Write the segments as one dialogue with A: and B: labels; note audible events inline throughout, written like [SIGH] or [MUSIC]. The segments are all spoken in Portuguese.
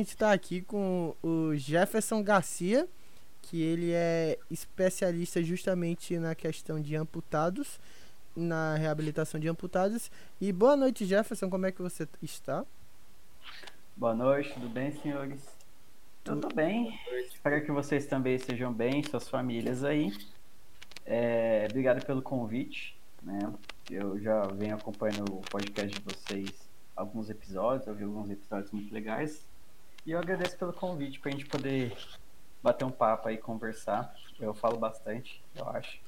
A: gente está aqui com o Jefferson Garcia, que ele é especialista justamente na questão de amputados, na reabilitação de amputados. E boa noite, Jefferson, como é que você está?
B: Boa noite, tudo bem, senhores? Tudo bem. Espero que vocês também estejam bem, suas famílias aí. É, obrigado pelo convite, né? Eu já venho acompanhando o podcast de vocês alguns episódios, ouvi alguns episódios muito legais. E eu agradeço pelo convite para a gente poder bater um papo aí, conversar. Eu falo bastante, eu acho.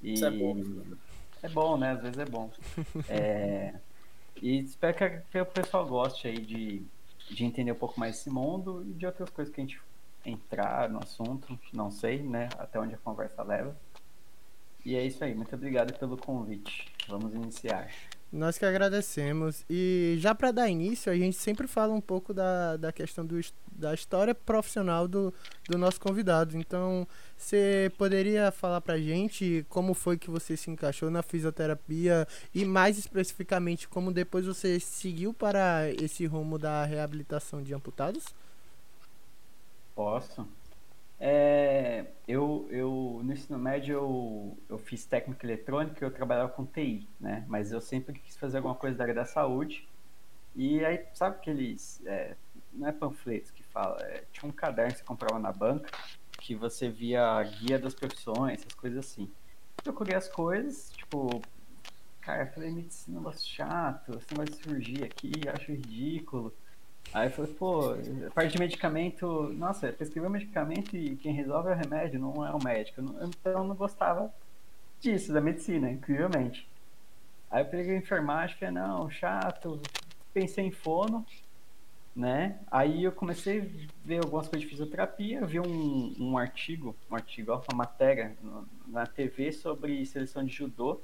C: E Isso é bom.
B: É bom, né? Às vezes é bom. [LAUGHS] É... E espero que, que o pessoal goste aí de, de entender um pouco mais esse mundo e de outras coisas que a gente entrar no assunto, não sei, né? Até onde a conversa leva. E é isso aí, muito obrigado pelo convite. Vamos iniciar.
A: Nós que agradecemos. E já para dar início, a gente sempre fala um pouco da, da questão do, da história profissional do, do nosso convidado. Então, você poderia falar para a gente como foi que você se encaixou na fisioterapia e, mais especificamente, como depois você seguiu para esse rumo da reabilitação de amputados?
B: Posso. É, eu, eu, no ensino médio, eu, eu fiz técnica eletrônica e eu trabalhava com TI, né? Mas eu sempre quis fazer alguma coisa da área da saúde. E aí, sabe aqueles. É, não é panfletos que fala, é, tinha um caderno que você comprava na banca que você via a guia das profissões, essas coisas assim. Procurei as coisas, tipo, cara, eu falei, medicina é um negócio chato, esse negócio de cirurgia aqui, acho ridículo. Aí eu falei, pô, parte de medicamento, nossa, prescreveu medicamento e quem resolve é o remédio, não é o médico. Então eu não gostava disso, da medicina, incrivelmente. Aí eu peguei enfermagem, falei, não, chato, pensei em fono, né? Aí eu comecei a ver algumas coisas de fisioterapia, vi um, um artigo, um artigo, uma matéria na TV sobre seleção de judô,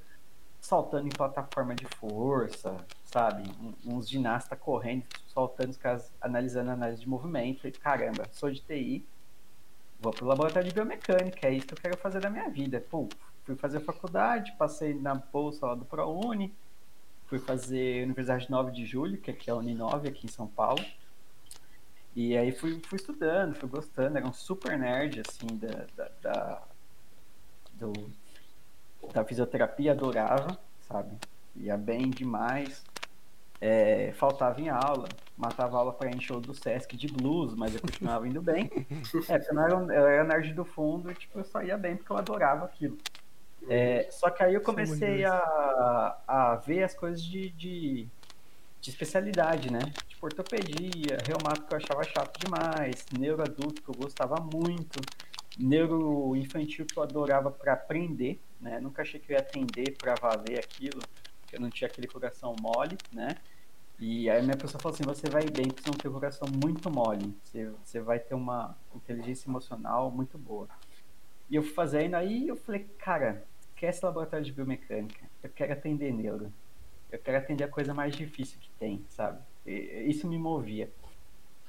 B: saltando em plataforma de força, sabe? Um, uns ginastas correndo, saltando, os caras analisando análise de movimento. E, caramba, sou de TI, vou pro laboratório de biomecânica, é isso que eu quero fazer da minha vida. Pô, fui fazer faculdade, passei na bolsa lá do ProUni, fui fazer Universidade 9 de Julho, que aqui é a Uninove, aqui em São Paulo. E aí fui, fui estudando, fui gostando, era um super nerd, assim, da, da, da do, da fisioterapia, adorava, sabe? Ia bem demais. É, faltava em aula, matava aula para encher do Sesc de blues, mas eu continuava indo bem. [LAUGHS] É, porque eu, era, eu era nerd do fundo e tipo, eu só ia bem porque eu adorava aquilo. É, só que aí eu comecei a, a ver as coisas de, de, de especialidade, né? Tipo ortopedia, reumato que eu achava chato demais, neuroadulto que eu gostava muito, neuroinfantil que eu adorava para aprender, né? Nunca achei que eu ia atender para valer aquilo, porque eu não tinha aquele coração mole, né? E aí minha pessoa falou assim, você vai bem você não tem um coração muito mole, você, você vai ter uma inteligência emocional muito boa. E eu fui fazendo, aí eu falei, cara, esquece laboratório de biomecânica, eu quero atender neuro. Eu quero atender a coisa mais difícil que tem, sabe? E, isso me movia.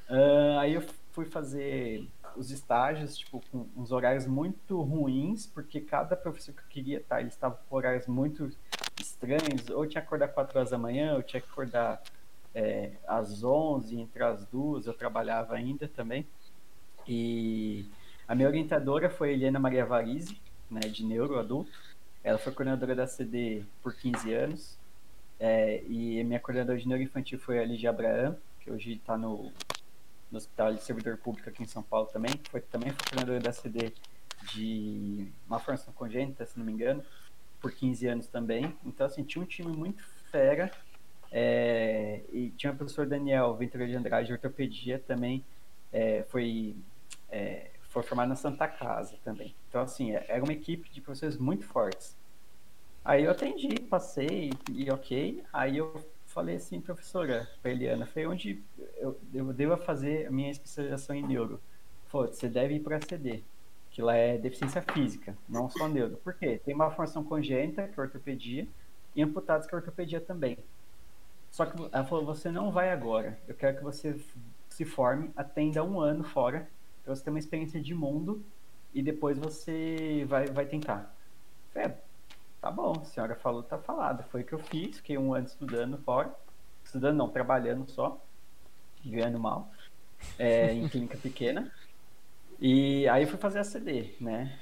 B: Uh, aí eu fui fazer os estágios, tipo, com uns horários muito ruins, porque cada professor que eu queria estar, ele estava com horários muito estranhos, ou tinha que acordar 4 horas da manhã, ou tinha que acordar é, às 11, entre as duas, eu trabalhava ainda também. E a minha orientadora foi Helena Maria Varize, né, de neuro adulto. Ela foi coordenadora da CD por 15 anos. É, e minha coordenadora de neuro infantil foi a Ligia Abraham, que hoje está no no Hospital de Servidor Público aqui em São Paulo também. Foi, também foi coordenadora da CD de uma formação congênita, se não me engano, por 15 anos também. Então, assim, tinha um time muito fera. É, e tinha o professor Daniel Ventura de Andrade de ortopedia também, é, foi, é, foi formado na Santa Casa também. Então, assim, é, era uma equipe de professores muito fortes. Aí eu atendi, passei e ok. Aí eu falei assim, professora, para Eliana, foi onde eu, eu devo fazer a minha especialização em neuro. Falou, você deve ir para CD, que lá é deficiência física, não só neuro. Por quê? Tem uma formação congênita, que é ortopedia, e amputados, que é ortopedia também. Só que ela falou, você não vai agora. Eu quero que você se forme, atenda um ano fora, para você ter uma experiência de mundo, e depois você vai, vai tentar. É, Tá bom, a senhora falou, tá falado. Foi o que eu fiz, fiquei um ano estudando fora. Estudando não, trabalhando só, ganhando mal. é, em clínica [LAUGHS] pequena. E aí fui fazer a CD, né?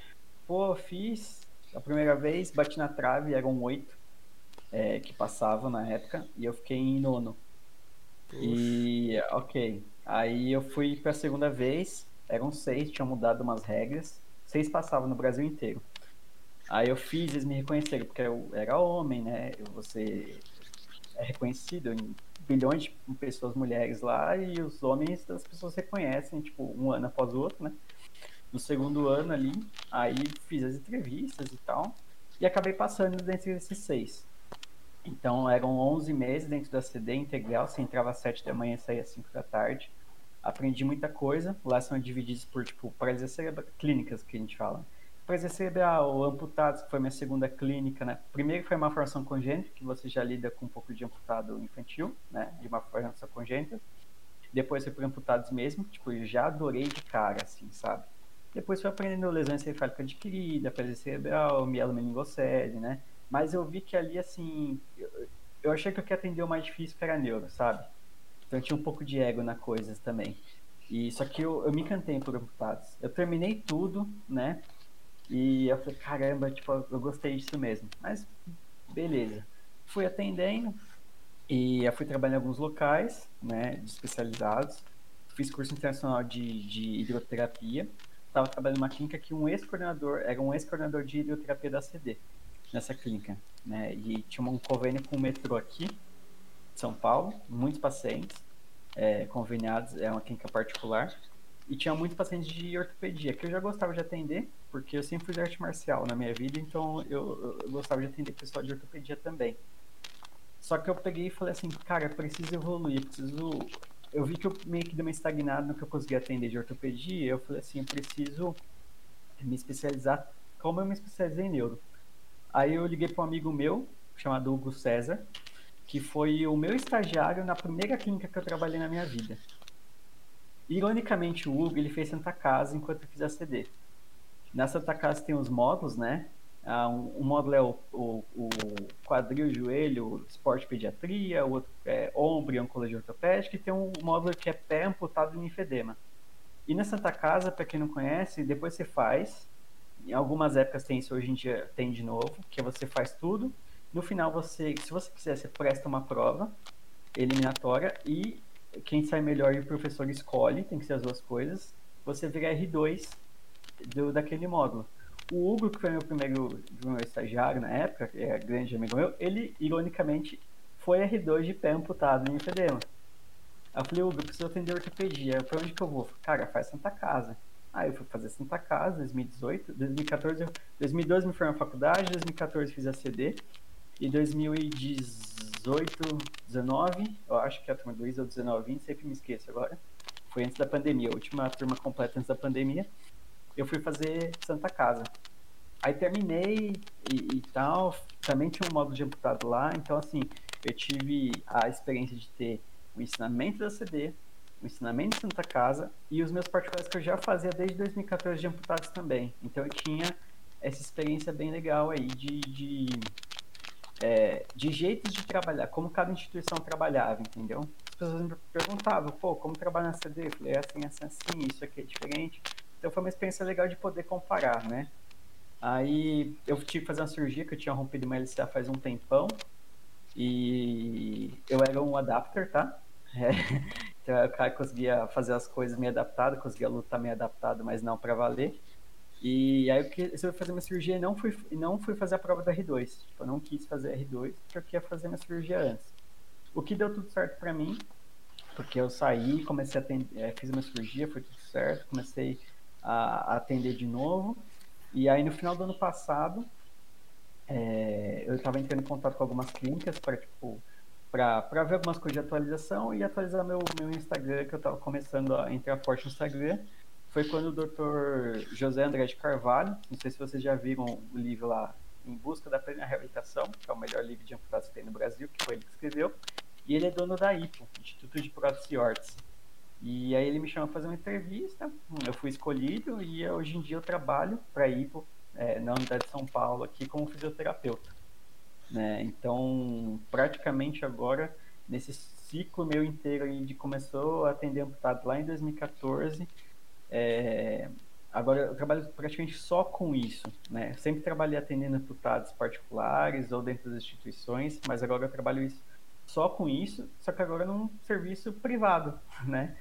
B: Pô, fiz a primeira vez, bati na trave, eram oito é, que passavam na época, e eu fiquei em nono. E, ok. Aí eu fui pra segunda vez, eram seis, tinham mudado umas regras, seis passavam no Brasil inteiro. Aí eu fiz, eles me reconheceram, porque eu era homem, né? Você é reconhecido em bilhões de pessoas, mulheres lá, e os homens, as pessoas reconhecem, tipo, um ano após o outro, né? No segundo ano ali, aí fiz as entrevistas e tal, e acabei passando dentro desses seis. Então eram 11 meses dentro da CD integral, você entrava às 7 da manhã e saía às 5 da tarde. Aprendi muita coisa, lá são divididos por, tipo, paralisia cerebral, clínicas que a gente fala paralisia cerebral, amputados, que foi minha segunda clínica, né? Primeiro foi uma formação congênita, que você já lida com um pouco de amputado infantil, né? De uma formação congênita. Depois foi por amputados mesmo, tipo, eu já adorei de cara, assim, sabe? Depois foi aprendendo lesão encefálica adquirida, paralisia cerebral, mielomeningocele, né? Mas eu vi que ali, assim, eu, eu achei que eu queria atender o mais difícil, que era neuro, sabe? Então tinha um pouco de ego na coisa também. E só que eu, eu me encantei por amputados. Eu terminei tudo, né? E eu falei, caramba, tipo, eu gostei disso mesmo. Mas, beleza. Fui atendendo e eu fui trabalhar em alguns locais, né, especializados. Fiz curso internacional de, de hidroterapia. Estava trabalhando numa clínica que um ex-coordenador, era um ex-coordenador de hidroterapia da CD, nessa clínica, né, e tinha um convênio com o metrô aqui, São Paulo, muitos pacientes é, conveniados, é uma clínica particular. E tinha muitos pacientes de ortopedia, que eu já gostava de atender, porque eu sempre fiz arte marcial na minha vida, então eu, eu gostava de atender pessoal de ortopedia também. Só que eu peguei e falei assim, cara, preciso evoluir, preciso. Eu vi que eu meio que dei uma estagnada no que eu conseguia atender de ortopedia, eu falei assim, eu preciso me especializar como eu me especializei em neuro. Aí eu liguei para um amigo meu, chamado Hugo César, que foi o meu estagiário na primeira clínica que eu trabalhei na minha vida. Ironicamente, o Hugo ele fez Santa Casa enquanto eu fiz a CD. Na Santa Casa tem os módulos, né? Ah, um, um, módulo é o, o, o quadril, joelho, esporte pediatria, o outro é ombro e oncologia ortopédica, e tem um módulo que é pé amputado e linfedema. E na Santa Casa, para quem não conhece, depois você faz, em algumas épocas tem isso, hoje em dia tem de novo, que você faz tudo, no final você, se você quiser, você presta uma prova eliminatória e quem sai melhor e o professor escolhe, tem que ser as duas coisas, você vira R2 do, daquele módulo. O Hugo, que foi meu primeiro meu estagiário na época, é grande amigo meu, ele, ironicamente, foi R2 de pé amputado em enfedema. Aí eu falei, Hugo, eu preciso atender ortopedia. Pra onde que eu vou? Cara, faz Santa Casa. Aí eu fui fazer Santa Casa, 2018, 2014, 2012 me formei na faculdade, 2014 fiz a CD, e 2018, 19, eu acho que a turma do ISO 19, 20, sempre me esqueço agora. Foi antes da pandemia, a última turma completa antes da pandemia. Eu fui fazer Santa Casa. Aí terminei e, e tal, também tinha um módulo de amputado lá, então assim, eu tive a experiência de ter o ensinamento da CD, o ensinamento de Santa Casa e os meus particulares que eu já fazia desde 2014 de amputados também. Então eu tinha essa experiência bem legal aí de, de é, de jeitos de trabalhar, como cada instituição trabalhava, entendeu? As pessoas me perguntavam, pô, como trabalha na CD? Eu falei, é assim, assim, assim, isso aqui é diferente. Então foi uma experiência legal de poder comparar, né? Aí eu tive que fazer uma cirurgia, que eu tinha rompido uma LCA faz um tempão, e eu era um adapter, tá? [LAUGHS] É. Então o cara conseguia fazer as coisas meio adaptado, conseguia lutar meio adaptado, mas não para valer. E aí eu resolvi fazer minha cirurgia e não fui, não fui fazer a prova da R2. Tipo, eu não quis fazer R2 porque eu queria fazer minha cirurgia antes. O que deu tudo certo para mim, porque eu saí, comecei a atender, é, fiz minha cirurgia, foi tudo certo, comecei a, atender de novo. E aí no final do ano passado, é, eu estava entrando em contato com algumas clínicas para tipo, para ver algumas coisas de atualização e atualizar meu, meu Instagram, que eu estava começando a entrar forte no Instagram foi quando o Dr. José André de Carvalho, não sei se vocês já viram o livro lá, Em Busca da Plena Reabilitação, que é o melhor livro de amputados que tem no Brasil, que foi ele que escreveu, e ele é dono da IPO, Instituto de Prótese e Órtese. E aí ele me chamou para fazer uma entrevista, eu fui escolhido e hoje em dia eu trabalho para a IPO é, na Unidade de São Paulo aqui como fisioterapeuta. Né? Então, praticamente agora nesse ciclo meu inteiro aí de começou a atender amputado lá em 2014, é, agora eu trabalho praticamente só com isso, né? sempre trabalhei atendendo amputados particulares ou dentro das instituições, mas agora eu trabalho isso, só com isso, só que agora num serviço privado, [LAUGHS] né?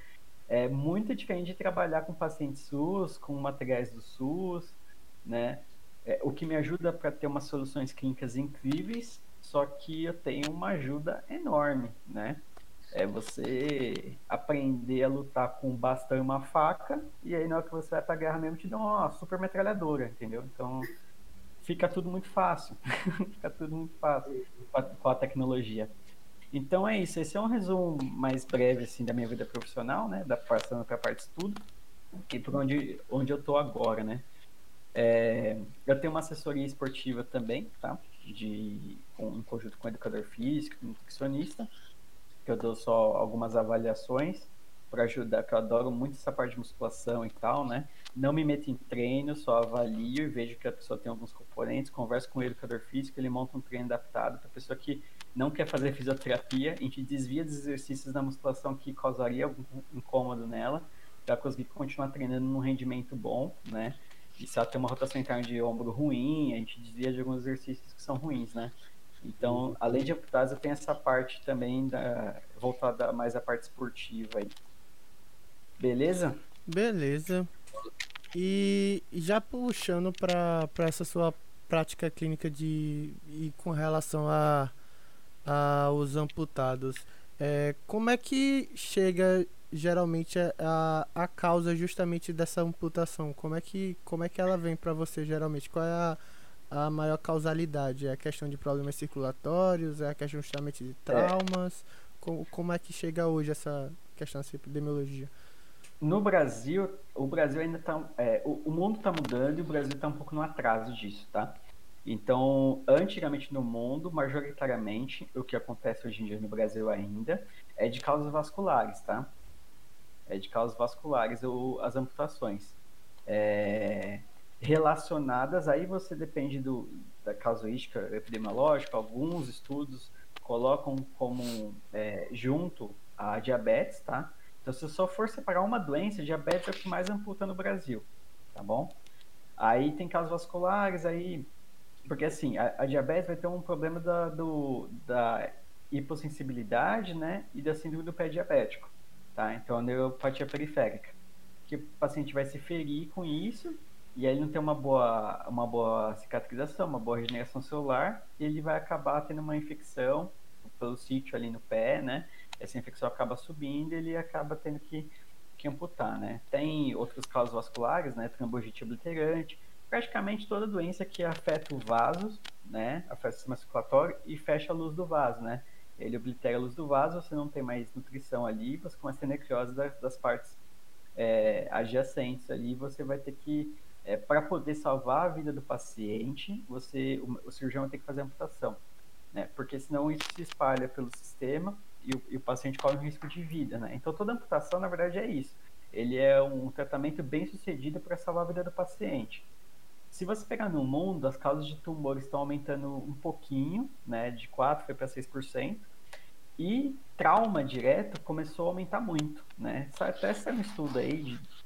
B: É muito diferente de trabalhar com pacientes SUS, com materiais do SUS, né? É, o que me ajuda para ter umas soluções clínicas incríveis, só que eu tenho uma ajuda enorme, né? É você aprender a lutar com um bastão e uma faca, e aí na hora que você vai pra guerra mesmo te dá uma super metralhadora, entendeu? Então fica tudo muito fácil. [LAUGHS] fica tudo muito fácil com a, tecnologia. Então é isso, esse é um resumo mais breve assim da minha vida profissional, né? Da passando para parte de estudo e por onde, onde eu tô agora, né? É, eu tenho uma assessoria esportiva também, tá? De, com, em conjunto com educador físico, nutricionista, que eu dou só algumas avaliações para ajudar, que eu adoro muito essa parte de musculação e tal, né? Não me meto em treino, só avalio e vejo que a pessoa tem alguns componentes, converso com o educador físico, ele monta um treino adaptado para pessoa que não quer fazer fisioterapia, a gente desvia dos exercícios da musculação que causaria algum incômodo nela, para conseguir continuar treinando num rendimento bom, né? E se ela tem uma rotação interna de ombro ruim, a gente desvia de alguns exercícios que são ruins, né? Então, além de amputados, eu tenho essa parte também da, voltada mais à parte esportiva aí. Beleza?
A: Beleza. E já puxando para essa sua prática clínica de e com relação a, a os amputados, é, como é que chega geralmente a, a causa justamente dessa amputação? Como é que, como é que ela vem para você geralmente? Qual é a, a maior causalidade? É a questão de problemas circulatórios? É a questão justamente de traumas? É. Como, como é que chega hoje essa questão dessa epidemiologia?
B: No Brasil, o Brasil ainda está. É, o, o, mundo está mudando e o Brasil está um pouco no atraso disso, tá? Então, antigamente no mundo, majoritariamente, o que acontece hoje em dia no Brasil ainda é de causas vasculares, tá? é, de causas vasculares ou as amputações. É, relacionadas, aí você depende do, da casuística epidemiológica, alguns estudos colocam como é, junto a diabetes, tá? Então, se só for separar uma doença, diabetes é o que mais amputa no Brasil, tá bom? Aí tem casos vasculares, aí. Porque assim, a, a diabetes vai ter um problema da, do, da hipossensibilidade, né? E da síndrome do pé diabético. Tá? Então, a neuropatia periférica. Que o paciente vai se ferir com isso, e aí ele não tem uma boa, uma boa cicatrização, uma boa regeneração celular, e ele vai acabar tendo uma infecção pelo sítio ali no pé, né? Essa infecção acaba subindo e ele acaba tendo que, que amputar, né? Tem outros casos vasculares, né? Trombogite obliterante, praticamente toda doença que afeta o vaso, né? Afeta o sistema circulatório e fecha a luz do vaso, né? ele oblitera a luz do vaso, você não tem mais nutrição ali, você começa a ter necrose das, das partes é, adjacentes ali, você vai ter que, é, para poder salvar a vida do paciente, você, o, o, cirurgião vai ter que fazer amputação, né? Porque senão isso se espalha pelo sistema e o, e o paciente corre um risco de vida, né? Então toda amputação, na verdade, é isso. Ele é um tratamento bem sucedido para salvar a vida do paciente. Se você pegar no mundo, as causas de tumor estão aumentando um pouquinho, né? De 4% foi para 6%. E trauma direto começou a aumentar muito, né? Até saiu um estudo aí de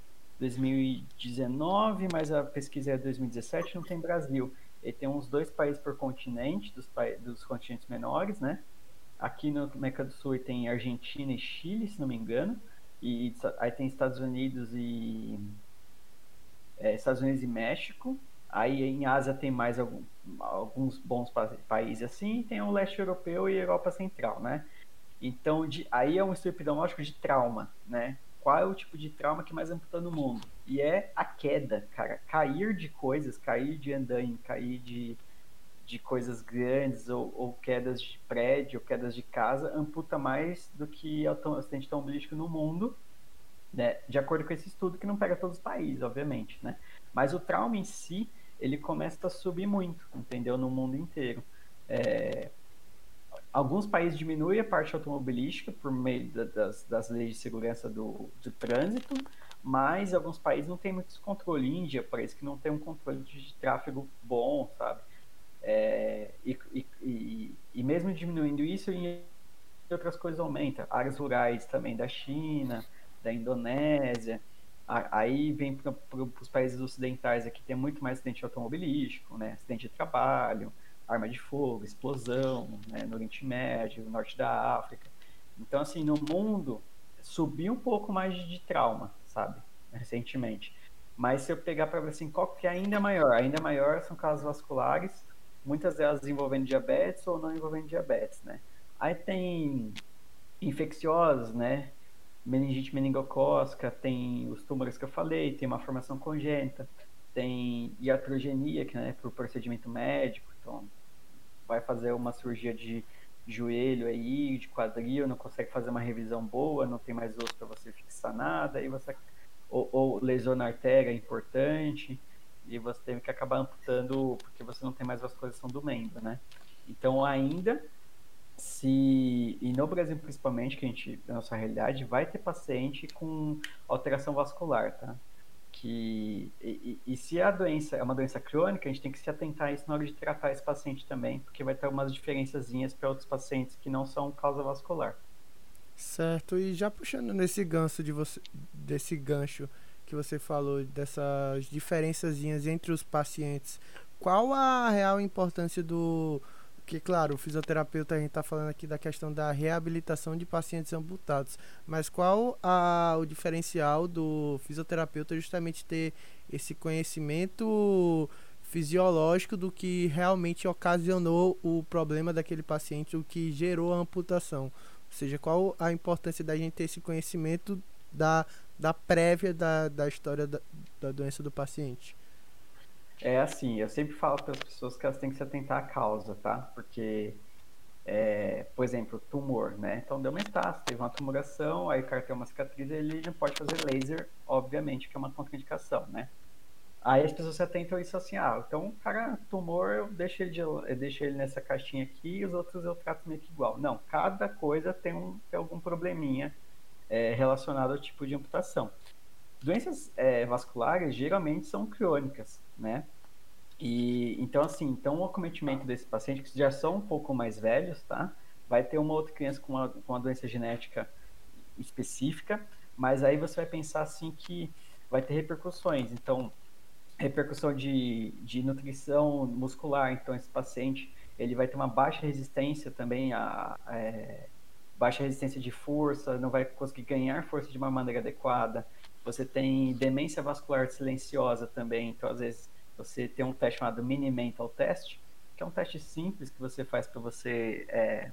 B: 2019, mas a pesquisa é de 2017, não tem Brasil. E tem uns dois países por continente, dos, pa dos continentes menores, né? Aqui no América do Sul tem Argentina e Chile, se não me engano. E aí tem Estados Unidos e é, Estados Unidos e México. Aí em Ásia tem mais algum, alguns bons países assim, tem o leste europeu e Europa Central, né? Então, de, aí é um estudo epidemiológico de trauma, né? Qual é o tipo de trauma que mais amputa no mundo? E é a queda, cara. Cair de coisas, cair de andaime, cair de, de coisas grandes, ou, ou quedas de prédio, ou quedas de casa, amputa mais do que acidente automobilístico no mundo, né? De acordo com esse estudo, que não pega todos os países, obviamente, né? Mas o trauma em si, ele começa a subir muito, entendeu? No mundo inteiro. É... Alguns países diminuem a parte automobilística por meio da, das, das, leis de segurança do, do trânsito, mas alguns países não têm muito controle. Índia parece que não tem um controle de tráfego bom, sabe? É... E, e, e, e, mesmo diminuindo isso, em outras coisas aumentam. Áreas rurais também da China, da Indonésia. Aí vem para os países ocidentais aqui tem muito mais acidente automobilístico, né? Acidente de trabalho, arma de fogo, explosão, né? no Oriente Médio, no norte da África. Então, assim, no mundo subiu um pouco mais de trauma, sabe? Recentemente. Mas se eu pegar para ver assim, qual que é ainda maior? Ainda maior são casos vasculares, muitas delas envolvendo diabetes ou não envolvendo diabetes, né? Aí tem infecciosos, né? meningite meningocócica, tem os tumores que eu falei, tem uma formação congênita, tem iatrogenia, que né, por procedimento médico, então vai fazer uma cirurgia de joelho aí, de quadril, não consegue fazer uma revisão boa, não tem mais osso para você fixar nada, aí você ou, ou lesão na artéria importante, e você tem que acabar amputando porque você não tem mais vascularização do membro, né? Então ainda se e no Brasil principalmente que a gente na nossa realidade vai ter paciente com alteração vascular tá que e, e, se a doença é uma doença crônica a gente tem que se atentar a isso na hora de tratar esse paciente também porque vai ter umas diferençazinhas para outros pacientes que não são causa vascular.
A: Certo e já puxando nesse gancho de você desse gancho que você falou dessas diferençazinhas entre os pacientes qual a real importância do porque, claro, o fisioterapeuta, a gente está falando aqui da questão da reabilitação de pacientes amputados, mas qual a, o diferencial do fisioterapeuta justamente ter esse conhecimento fisiológico do que realmente ocasionou o problema daquele paciente, o que gerou a amputação? Ou seja, qual a importância da gente ter esse conhecimento da, da prévia da, da história da, da doença do paciente?
B: É assim, eu sempre falo para as pessoas que elas têm que se atentar à causa, tá? Porque, é, por exemplo, tumor, né? Então deu uma metástase, teve uma tumoração, aí o cara tem uma cicatriz, ele não pode fazer laser, obviamente, que é uma contraindicação, né? Aí as pessoas se atentam a isso assim, ah, então cara, tumor, eu deixo ele, de, eu deixo ele nessa caixinha aqui e os outros eu trato meio que igual. Não, cada coisa tem, um, tem algum probleminha é, relacionado ao tipo de amputação. Doenças é, vasculares geralmente são crônicas, né? E então assim, então o acometimento desse paciente que já são um pouco mais velhos, tá? Vai ter uma outra criança com uma, com uma doença genética específica, mas aí você vai pensar assim que vai ter repercussões. Então, repercussão de, de nutrição muscular. Então, esse paciente ele vai ter uma baixa resistência também a, é, baixa resistência de força, não vai conseguir ganhar força de uma maneira adequada. Você tem demência vascular silenciosa também, então às vezes você tem um teste chamado Mini Mental Test, que é um teste simples que você faz para você é,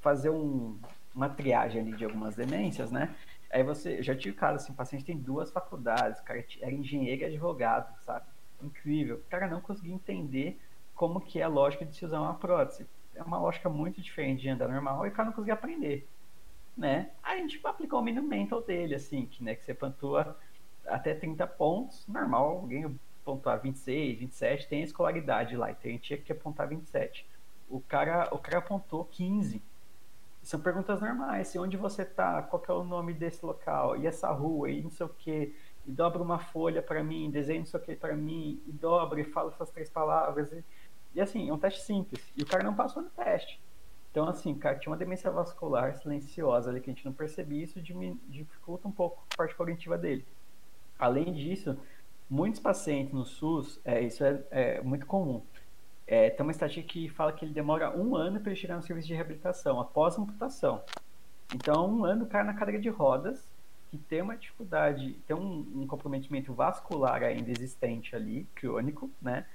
B: fazer um, uma triagem ali de algumas demências, né? Aí você, já tive caso assim, o paciente tem duas faculdades, o cara era engenheiro e advogado, sabe? Incrível. O cara não conseguia entender como que é a lógica de se usar uma prótese. É uma lógica muito diferente de andar normal e o cara não conseguia aprender né? Aí a gente aplicou o mínimo mental dele, assim, que, né, que você pontua até 30 pontos, normal, alguém pontuar 26, 27, tem a escolaridade lá, então a gente tinha que apontar 27. O cara, o cara apontou 15. São perguntas normais, assim, onde você tá, qual é o nome desse local, e essa rua, e não sei o que, e dobra uma folha para mim, desenha não sei o que para mim, e dobra e fala essas três palavras. E, e assim, é um teste simples. E o cara não passou no teste. Então, assim, cara, tinha uma demência vascular silenciosa ali que a gente não percebia, isso dificulta um pouco a parte cognitiva dele. Além disso, muitos pacientes no SUS, é, isso é, é muito comum. É, tem uma estatística que fala que ele demora um ano para ele chegar no serviço de reabilitação, após a amputação. Então, um ano o cara na cadeira de rodas, que tem uma dificuldade, tem um, um comprometimento vascular ainda existente ali, crônico, né?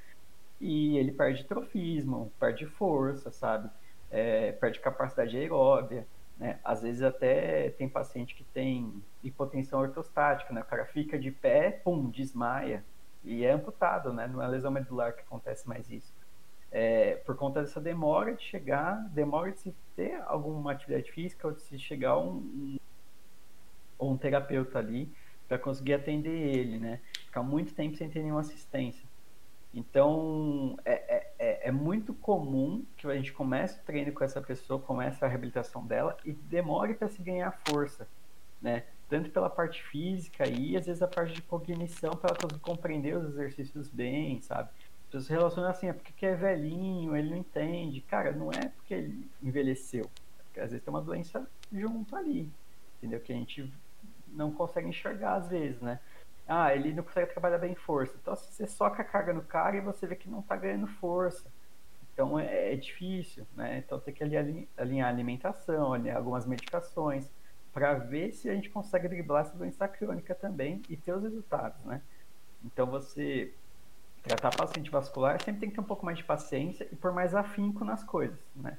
B: E ele perde trofismo, perde força, sabe? é, perde capacidade aeróbia, né? Às vezes até tem paciente que tem hipotensão ortostática, né? O cara fica de pé, pum, desmaia e é amputado, né? Não é lesão medular que acontece mais isso. É, por conta dessa demora de chegar, demora de se ter alguma atividade física ou de se chegar um, um, um terapeuta ali para conseguir atender ele, né? Ficar muito tempo sem ter nenhuma assistência. Então, é, é, é, é, muito comum que a gente comece o treino com essa pessoa, comece a reabilitação dela e demore para se ganhar força, né? Tanto pela parte física e às vezes a parte de cognição para ela conseguir compreender os exercícios bem, sabe? As pessoas relacionam assim, é porque é velhinho, ele não entende. Cara, não é porque ele envelheceu, porque às vezes tem uma doença junto ali, entendeu? Que a gente não consegue enxergar às vezes, né? Ah, ele não consegue trabalhar bem força. Então você soca a carga no cara e você vê que não está ganhando força. Então é, é, difícil, né? Então tem que alinhar a alimentação, alinhar algumas medicações, para ver se a gente consegue driblar essa doença crônica também e ter os resultados, né? Então você tratar paciente vascular sempre tem que ter um pouco mais de paciência e por mais afinco nas coisas, né?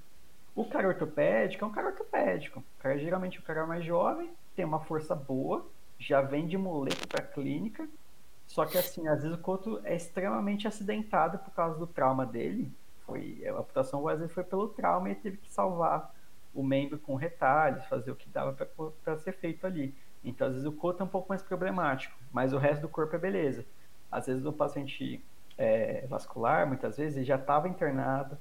B: O cara ortopédico é um cara ortopédico. O cara geralmente o cara mais jovem, tem uma força boa, já vem de muleta para clínica, só que assim, às vezes o coto é extremamente acidentado por causa do trauma dele. Foi, a amputação às vezes foi pelo trauma e teve que salvar o membro com retalhos, fazer o que dava para ser feito ali. Então, às vezes, o coto é um pouco mais problemático, mas o resto do corpo é beleza. Às vezes, o paciente é, vascular, muitas vezes, ele já estava internado,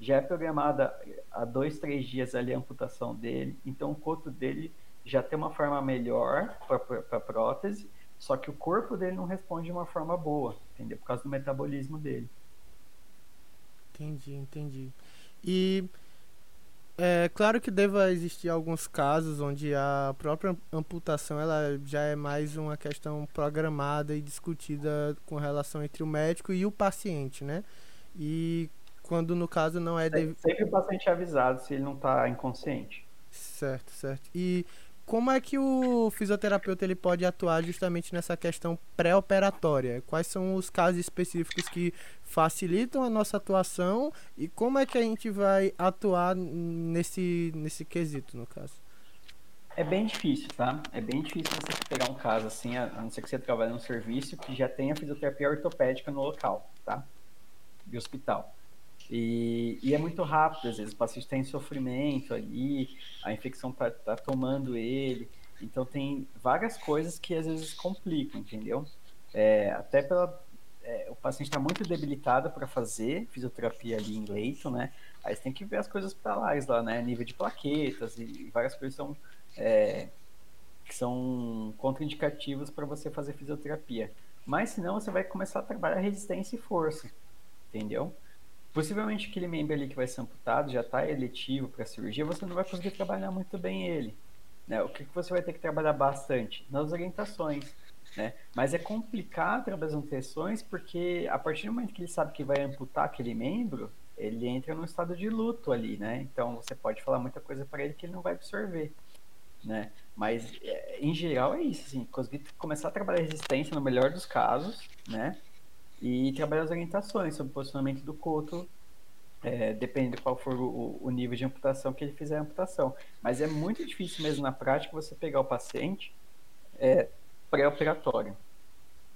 B: já é programada há dois, três dias ali a amputação dele, então o coto dele já tem uma forma melhor para prótese, só que o corpo dele não responde de uma forma boa, entendeu? Por causa do metabolismo dele.
A: Entendi, entendi. E é claro que deva existir alguns casos onde a própria amputação ela já é mais uma questão programada e discutida com relação entre o médico e o paciente, né? E quando no caso não é
B: sempre, sempre o paciente é avisado se ele não está inconsciente.
A: Certo, certo. E como é que o fisioterapeuta ele pode atuar justamente nessa questão pré-operatória? Quais são os casos específicos que facilitam a nossa atuação e como é que a gente vai atuar nesse, nesse quesito, no caso?
B: É bem difícil, tá? É bem difícil você pegar um caso assim, a não ser que você trabalhe num serviço que já tenha fisioterapia ortopédica no local, tá? De hospital. E, e, é muito rápido, às vezes o paciente está em sofrimento ali, a infecção está tá tomando ele. Então tem várias coisas que às vezes complicam, entendeu? É, até pela. É, o paciente está muito debilitado para fazer fisioterapia ali em leito, né? Aí você tem que ver as coisas para lá, né? Nível de plaquetas e várias coisas são, é, que são contraindicativas para você fazer fisioterapia. Mas senão você vai começar a trabalhar resistência e força, entendeu? Possivelmente aquele membro ali que vai ser amputado já está eletivo para cirurgia, você não vai conseguir trabalhar muito bem ele. Né? O que, que você vai ter que trabalhar bastante? Nas orientações. Né? Mas é complicado trabalhar as orientações porque a partir do momento que ele sabe que vai amputar aquele membro, ele entra num estado de luto ali, né? Então você pode falar muita coisa para ele que ele não vai absorver, né? Mas é, em geral é isso, assim, conseguir começar a trabalhar resistência no melhor dos casos, né? E trabalhar as orientações sobre o posicionamento do coto, é, depende de qual for o, o, nível de amputação que ele fizer a amputação. Mas é muito difícil mesmo na prática você pegar o paciente é, pré-operatório.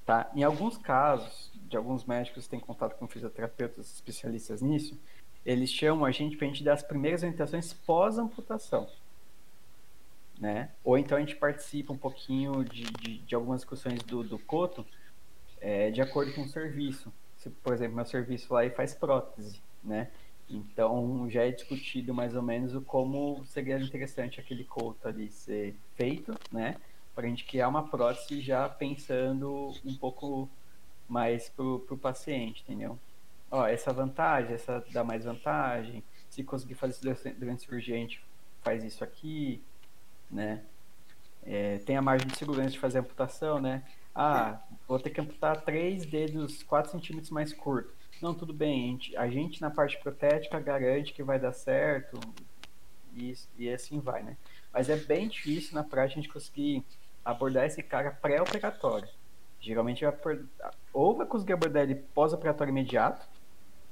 B: Tá? Em alguns casos, de alguns médicos que têm contato com fisioterapeutas especialistas nisso, eles chamam a gente para a gente dar as primeiras orientações pós-amputação. Né? Ou então a gente participa um pouquinho de, de, de algumas discussões do, do coto é, de acordo com o serviço. Se, por exemplo, meu serviço lá faz prótese, né? Então já é discutido mais ou menos o como seria interessante aquele couto ali ser feito, né? Para a gente criar uma prótese já pensando um pouco mais pro, pro paciente, entendeu? Ó, essa vantagem, essa dá mais vantagem. Se conseguir fazer isso durante cirurgia, a gente faz isso aqui, né? É, tem a margem de segurança de fazer amputação, né? Ah, vou ter que amputar três dedos 4 centímetros mais curto. Não, tudo bem, a gente, a gente, na parte protética garante que vai dar certo e, e assim vai, né? Mas é bem difícil na prática a gente conseguir abordar esse cara pré-operatório. Geralmente vai ou vai conseguir abordar ele pós-operatório imediato,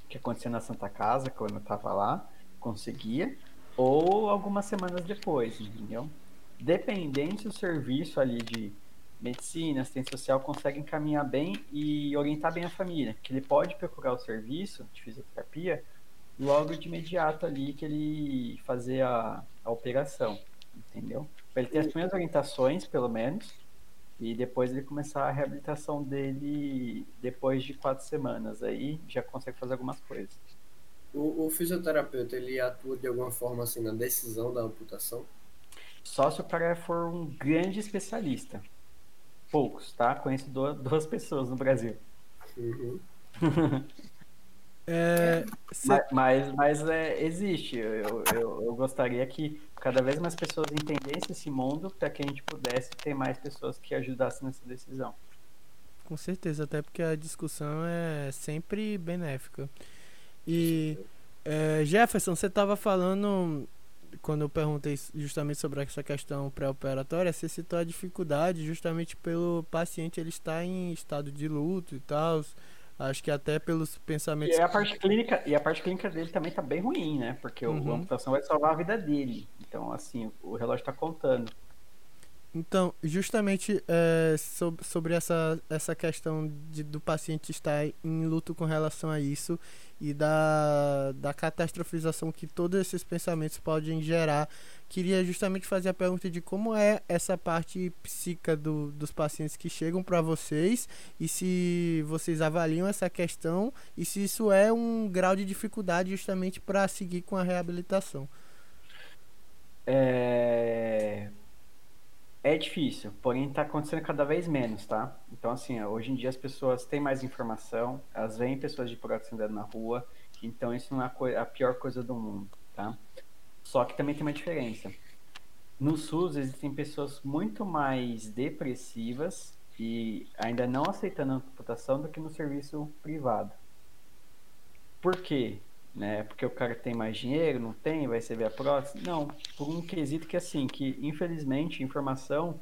B: que aconteceu na Santa Casa, quando eu estava lá, conseguia, ou algumas semanas depois, entendeu? Dependente do serviço ali de medicina, assistência social conseguem caminhar bem e orientar bem a família, que ele pode procurar o serviço de fisioterapia logo de imediato ali que ele fazer a, a operação, entendeu? Para ele ter as primeiras orientações, pelo menos, e depois ele começar a reabilitação dele depois de quatro semanas, aí já consegue fazer algumas coisas.
C: O, o fisioterapeuta, ele atua de alguma forma assim na decisão da amputação?
B: Só se o cara for um grande especialista. Poucos, tá? Conheço duas pessoas no Brasil. Uhum. [LAUGHS]
A: É,
B: mas, mas, mas é, existe. Eu, eu, eu, gostaria que cada vez mais pessoas entendessem esse mundo para que a gente pudesse ter mais pessoas que ajudassem nessa decisão.
A: Com certeza, até porque a discussão é sempre benéfica. E é, Jefferson, você estava falando quando eu perguntei justamente sobre essa questão pré-operatória, você citou a dificuldade justamente pelo paciente ele estar em estado de luto e tal. Acho que até pelos pensamentos.
B: E a parte clínica, e a parte clínica dele também tá bem ruim, né? Porque uhum. a amputação vai salvar a vida dele. Então, assim, o relógio está contando.
A: Então, justamente é, sobre, sobre essa, essa questão de, do paciente estar em luto com relação a isso e da, da catastrofização que todos esses pensamentos podem gerar, queria justamente fazer a pergunta de como é essa parte psíquica do, dos pacientes que chegam para vocês e se vocês avaliam essa questão e se isso é um grau de dificuldade justamente para seguir com a reabilitação.
B: É é difícil, porém está acontecendo cada vez menos, tá? Então, assim, hoje em dia as pessoas têm mais informação, elas veem pessoas de andando na rua, então isso não é a pior coisa do mundo, tá? Só que também tem uma diferença. No SUS existem pessoas muito mais depressivas e ainda não aceitando a amputação do que no serviço privado. Por quê? Né? Porque o cara tem mais dinheiro, não tem, vai receber a prótese? Não, por um quesito que assim, que infelizmente informação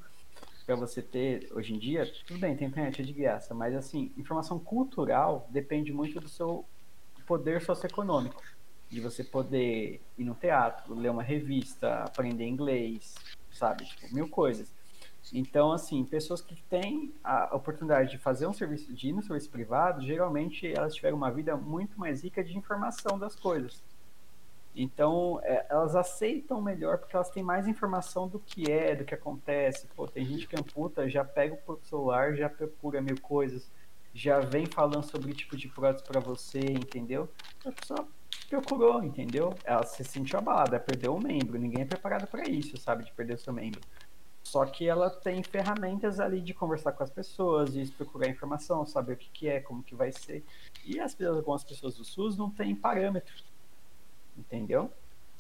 B: para você ter hoje em dia, tudo bem, tem internet é de graça, mas assim, informação cultural depende muito do seu poder socioeconômico, de você poder ir no teatro, ler uma revista, aprender inglês, sabe, tipo, mil coisas. Então, assim, pessoas que têm a oportunidade de fazer um serviço, de ir no serviço privado, geralmente elas tiveram uma vida muito mais rica de informação das coisas. Então, é, elas aceitam melhor porque elas têm mais informação do que é, do que acontece. Pô, tem gente que amputa, já pega o celular, já procura mil coisas, já vem falando sobre tipo de prótese para você, entendeu? A pessoa procurou, entendeu? Ela se sentiu abalada, perdeu um membro. Ninguém é preparado para isso, sabe, de perder seu membro. Só que ela tem ferramentas ali de conversar com as pessoas, de procurar informação, saber o que, que é, como que vai ser. E as, algumas pessoas do SUS não têm parâmetros, entendeu?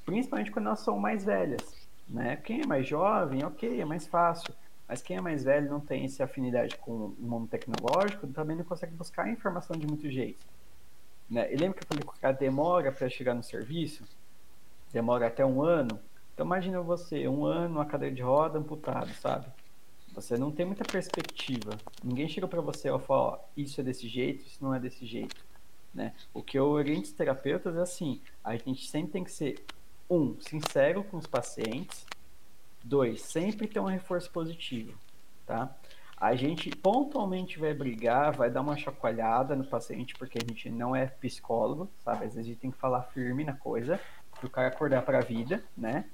B: Principalmente quando elas são mais velhas, né? Quem é mais jovem, ok, é mais fácil. Mas quem é mais velho não tem essa afinidade com o mundo tecnológico, também não consegue buscar informação de muito jeito. Né? E lembra que eu falei que o cara demora para chegar no serviço? Demora até um ano. Então imagina você, um ano, uma cadeira de roda amputado, sabe? Você não tem muita perspectiva. Ninguém chega para você e fala, ó, isso é desse jeito, isso não é desse jeito. Né? O que eu oriento os terapeutas é assim, a gente sempre tem que ser, um, sincero com os pacientes, dois, sempre ter um reforço positivo, tá? A gente pontualmente vai brigar, vai dar uma chacoalhada no paciente, porque a gente não é psicólogo, sabe? Às vezes a gente tem que falar firme na coisa, pro cara acordar pra vida, né?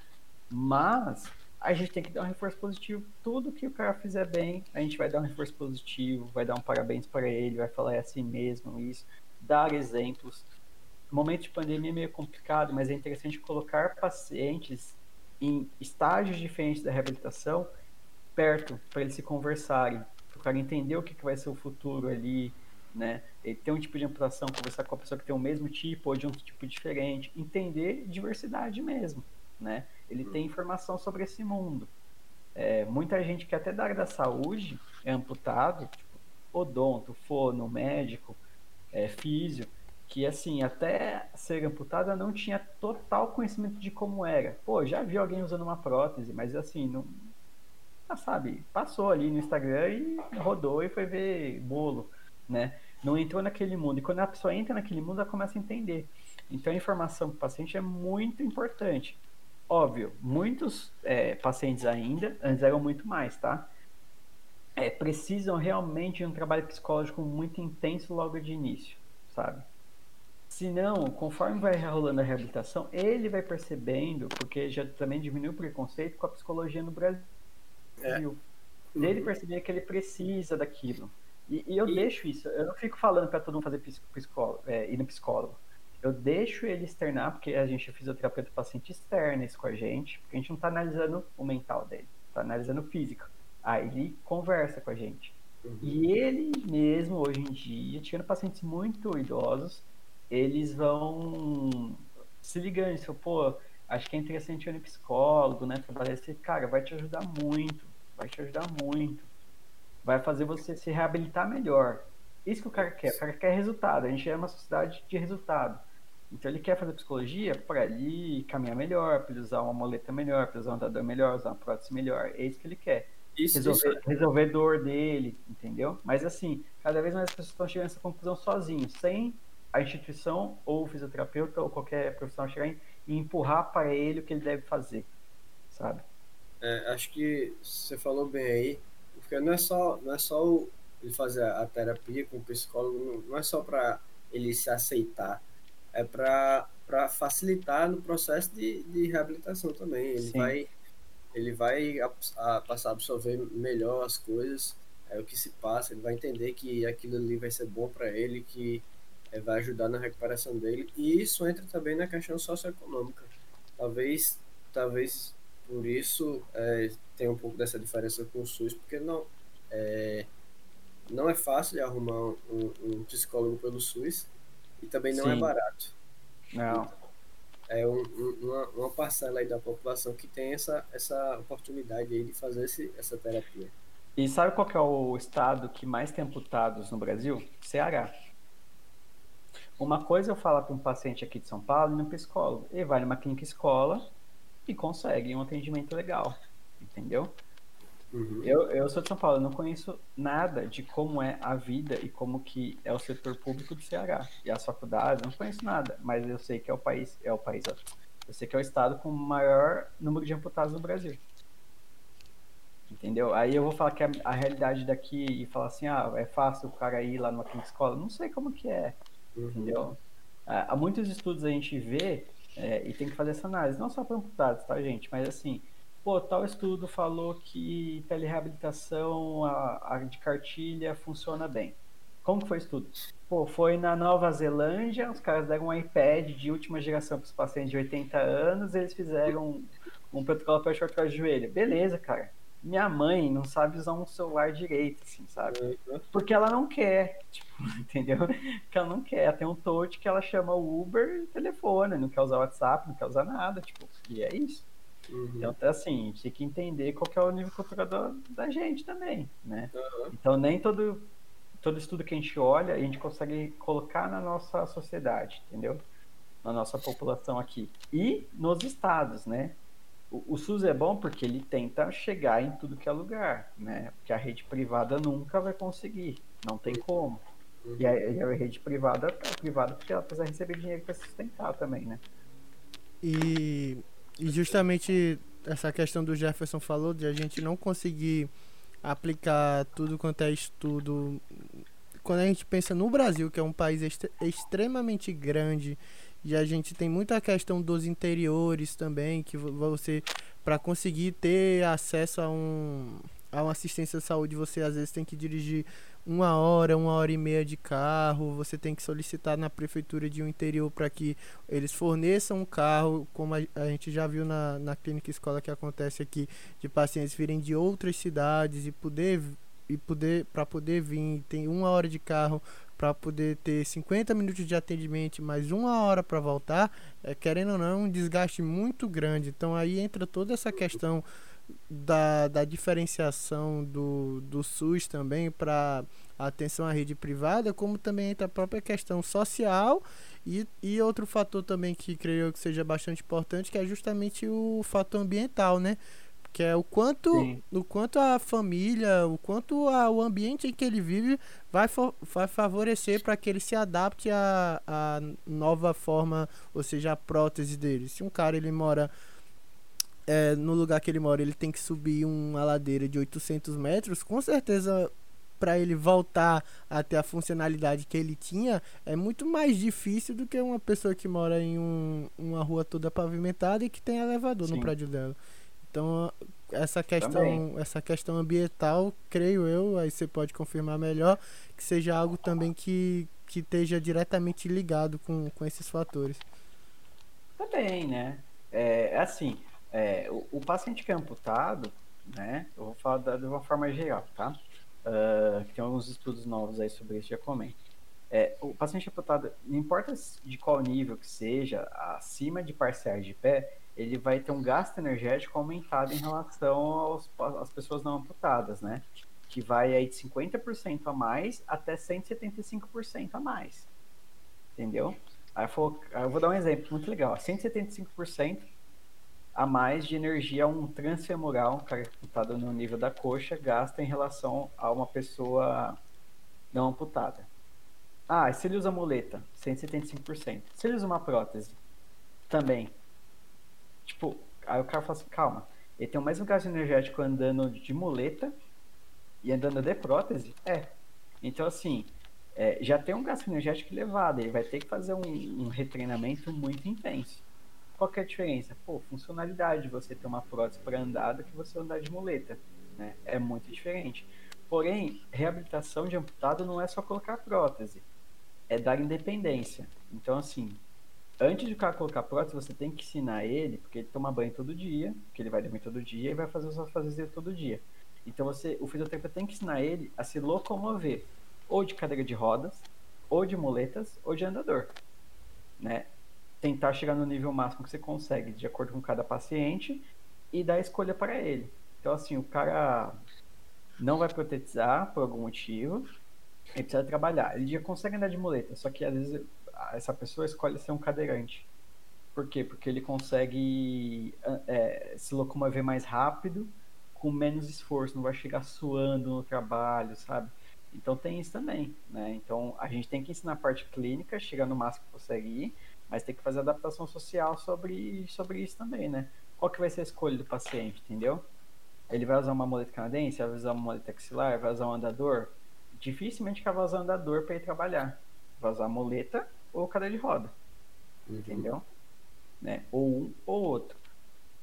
B: Mas a gente tem que dar um reforço positivo. Tudo que o cara fizer bem, a gente vai dar um reforço positivo, vai dar um parabéns para ele, vai falar é assim mesmo, isso, dar exemplos. Momento de pandemia é meio complicado, mas é interessante colocar pacientes em estágios diferentes da reabilitação perto para eles se conversarem, para o cara entender o que, que vai ser o futuro ali, né? Ele ter um tipo de amputação, conversar com a pessoa que tem o mesmo tipo ou de um tipo diferente, entender diversidade mesmo, né? Ele tem informação sobre esse mundo. É, muita gente que até da área da saúde é amputado, tipo, odonto, fono, médico, é, físio, que assim, até ser amputada não tinha total conhecimento de como era. Pô, já vi alguém usando uma prótese, mas assim, não. Ah, sabe, passou ali no Instagram e rodou e foi ver bolo, né? Não entrou naquele mundo. E quando a pessoa entra naquele mundo, ela começa a entender. Então a informação para o paciente é muito importante. Óbvio, muitos é, pacientes ainda, antes eram muito mais, tá? É, precisam realmente de um trabalho psicológico muito intenso logo de início, sabe? Se não, conforme vai rolando a reabilitação, ele vai percebendo, porque já também diminuiu o preconceito com a psicologia no Brasil. É. Ele perceber que ele precisa daquilo. E, e eu e... deixo isso, eu não fico falando para todo mundo fazer psicólogo, é, ir no psicólogo eu deixo ele externar, porque a gente é fisioterapeuta paciente externa isso com a gente, porque a gente não está analisando o mental dele, está analisando o físico. Aí ele conversa com a gente. Uhum. E ele mesmo, hoje em dia, tirando pacientes muito idosos, eles vão se ligando, isso, pô, acho que é interessante ir no psicólogo, né? Trabalhar esse cara, vai te ajudar muito, vai te ajudar muito. Vai fazer você se reabilitar melhor. Isso que o cara quer, o cara quer resultado. A gente é uma sociedade de resultado. Então ele quer fazer psicologia para ele caminhar melhor, para ele usar uma moleta melhor, para usar um andador melhor, usar uma prótese melhor. É isso que ele quer. Isso, resolver, isso. resolver dor dele, entendeu? Mas assim, cada vez mais as pessoas estão chegando a essa conclusão sozinhos, sem a instituição ou o fisioterapeuta ou qualquer profissional chegar e empurrar para ele o que ele deve fazer, sabe?
C: É, acho que você falou bem aí, porque não é só, não é só ele fazer a terapia com o psicólogo, não é só para ele se aceitar, é para facilitar no processo de, de reabilitação também. Ele Sim. vai ele vai a, a, passar a absorver melhor as coisas, é o que se passa, ele vai entender que aquilo ali vai ser bom para ele, que é, vai ajudar na recuperação dele. E isso entra também na questão socioeconômica. Talvez, talvez por isso é, tenha um pouco dessa diferença com o SUS, porque não é, não é fácil de arrumar um, um psicólogo pelo SUS e também não é Sim. é barato.
B: Não.
C: É um, uma, uma parcela aí da população que tem essa, essa oportunidade aí de fazer esse, essa terapia.
B: E sabe qual é o estado que mais tem amputados no Brasil? Ceará. Uma coisa eu falar para um paciente aqui de São Paulo e no psicólogo. Ele vai numa clínica escola e consegue um atendimento legal. Entendeu? Uhum. Eu, eu sou de São Paulo, eu não conheço nada de como é a vida e como que é o setor público do Ceará. E as faculdades, não conheço nada, mas eu sei que é o país, é o país, eu sei que é o estado com o maior número de amputados no Brasil. Entendeu? Aí eu vou falar que a, a realidade daqui e falar assim, ah, é fácil o cara ir lá numa clínica escola. Não sei como que é. Uhum. Entendeu? Ah, há muitos estudos a gente vê é, e tem que fazer essa análise, não só para amputados, tá, gente? Mas assim, pô, tal estudo falou que telereabilitação a, a de cartilha funciona bem. Como que foi o estudo? Pô, foi na Nova Zelândia, os caras deram um iPad de última geração para os pacientes de 80 anos, eles fizeram um, um protocolo para short de joelho. Beleza, cara minha mãe não sabe usar um celular direito, assim, sabe? Uhum. Porque ela não quer, [LAUGHS] tipo, entendeu? Porque ela não quer. Ela tem um touch que ela chama o Uber e telefone, não quer usar o WhatsApp, não quer usar nada, tipo, e é isso. Uhum. Então, até assim, a gente tem que entender qual que é o nível cultural da gente também, né? Uhum. Então, nem todo, todo estudo que a gente olha, a gente consegue colocar na nossa sociedade, entendeu? Na nossa população aqui. E nos estados, né? o, SUS é bom porque ele tenta chegar em tudo que é lugar, né? Porque a rede privada nunca vai conseguir, não tem como. Uhum. E, a, e a, rede privada é privada porque ela precisa receber dinheiro para sustentar também, né?
A: E, e justamente essa questão do Jefferson falou de a gente não conseguir aplicar tudo quanto é estudo. Quando a gente pensa no Brasil, que é um país extremamente grande e a gente tem muita questão dos interiores também, que você, para conseguir ter acesso a, um, a uma assistência de saúde, você às vezes tem que dirigir uma hora, uma hora e meia de carro, você tem que solicitar na prefeitura de um interior para que eles forneçam um carro, como a, a, gente já viu na, na clínica escola que acontece aqui, de pacientes virem de outras cidades e poder e poder para poder vir tem uma hora de carro para poder ter 50 minutos de atendimento mais uma hora para voltar, é, querendo ou não, é um desgaste muito grande. Então aí entra toda essa questão da, da diferenciação do, do SUS também para atenção à rede privada, como também entra a própria questão social e, e outro fator também que creio que seja bastante importante, que é justamente o fator ambiental, né? que é o quanto o quanto a família, o quanto a, o ambiente em que ele vive vai, for, vai favorecer para que ele se adapte à, à nova forma, ou seja, a prótese dele. Se um cara ele mora é, no lugar que ele mora, ele tem que subir uma ladeira de 800 metros, com certeza para ele voltar a ter a funcionalidade que ele tinha é muito mais difícil do que uma pessoa que mora em um, uma rua toda pavimentada e que tem elevador Sim. no prédio dela. Então, essa questão, essa questão ambiental, creio eu, aí você pode confirmar melhor, que seja algo também que, que esteja diretamente ligado com, com esses fatores.
B: Também, né? É, é assim, é, o, o, paciente que é amputado, né? Eu vou falar da, de uma forma geral, tá? Uh, tem alguns estudos novos aí sobre isso, já comento. é, o paciente amputado, não importa de qual nível que seja, acima de parciais de pé, ele vai ter um gasto energético aumentado em relação aos, às pessoas não amputadas, né? Que vai aí de 50% a mais até 175% a mais. Entendeu? Aí eu, eu vou dar um exemplo muito legal. 175% a mais de energia um transfemoral, amputado no nível da coxa, gasta em relação a uma pessoa não amputada. Ah, e se ele usa muleta? 175%. Se ele usa uma prótese? Também. Tipo, aí o cara fala assim, calma, ele tem o mesmo gasto energético andando de muleta e andando de prótese? É. Então, assim, é, já tem um gasto energético elevado, ele vai ter que fazer um, um retreinamento muito intenso. Qual que é a diferença? Pô, funcionalidade, você ter uma prótese para andar do que você andar de muleta, né? É muito diferente. Porém, reabilitação de amputado não é só colocar prótese, é dar independência. Então, assim, antes de o cara colocar prótese, você tem que ensinar ele, porque ele toma banho todo dia, que ele vai dormir todo dia e vai fazer os afazeres todo dia. Então, você, o fisioterapeuta tem que ensinar ele a se locomover, ou de cadeira de rodas, ou de muletas, ou de andador, né? Tentar chegar no nível máximo que você consegue, de acordo com cada paciente, e dar a escolha para ele. Então, assim, o cara não vai protetizar por algum motivo, ele precisa trabalhar. Ele já consegue andar de muleta, só que às vezes essa pessoa escolhe ser um cadeirante. Por quê? Porque ele consegue é, se locomover mais rápido, com menos esforço, não vai chegar suando no trabalho, sabe? Então tem isso também, né? Então a gente tem que ensinar a parte clínica, chegar no máximo que consegue ir, mas tem que fazer adaptação social sobre, sobre isso também, né? Qual que vai ser a escolha do paciente, entendeu? Ele vai usar uma muleta canadense, vai usar uma muleta axilar, vai usar um andador? Dificilmente que vai usar um andador para ir trabalhar. Vai usar muleta ou cadeira de roda. Uhum. Entendeu? Né? Ou um ou outro.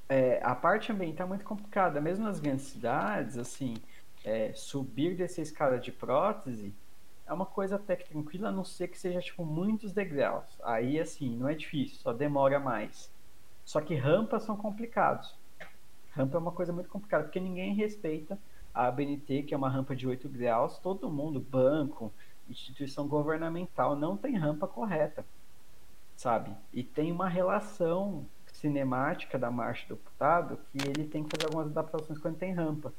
B: É, a parte ambiental é muito complicada. Mesmo nas grandes cidades, assim, é, subir dessa escada de prótese é uma coisa até que tranquila, a não ser que seja, tipo, muitos degraus. Aí, assim, não é difícil, só demora mais. Só que rampas são complicados. Rampa é uma coisa muito complicada, porque ninguém respeita a ABNT, que é uma rampa de 8 graus. Todo mundo, banco, instituição governamental, não tem rampa correta, sabe? E tem uma relação cinemática da marcha do deputado que ele tem que fazer algumas adaptações quando tem rampa.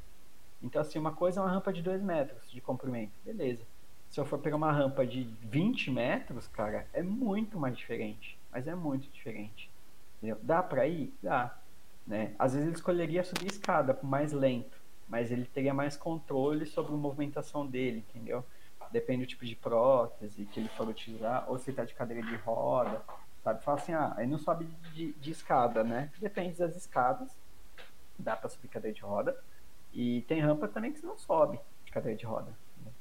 B: Então, assim, uma coisa é uma rampa de 2 metros de comprimento, beleza se eu for pegar uma rampa de 20 metros, cara, é muito mais diferente. Mas é muito diferente. Entendeu? Dá pra ir? Dá. Né? Às vezes ele escolheria subir escada mais lento, mas ele teria mais controle sobre a movimentação dele, entendeu? Depende do tipo de prótese que ele for utilizar, ou se ele tá de cadeira de roda, sabe? Fala assim, ah, aí não sobe de, de escada, né? Depende das escadas, dá pra subir cadeira de roda. E tem rampa também que você não sobe de cadeira de roda.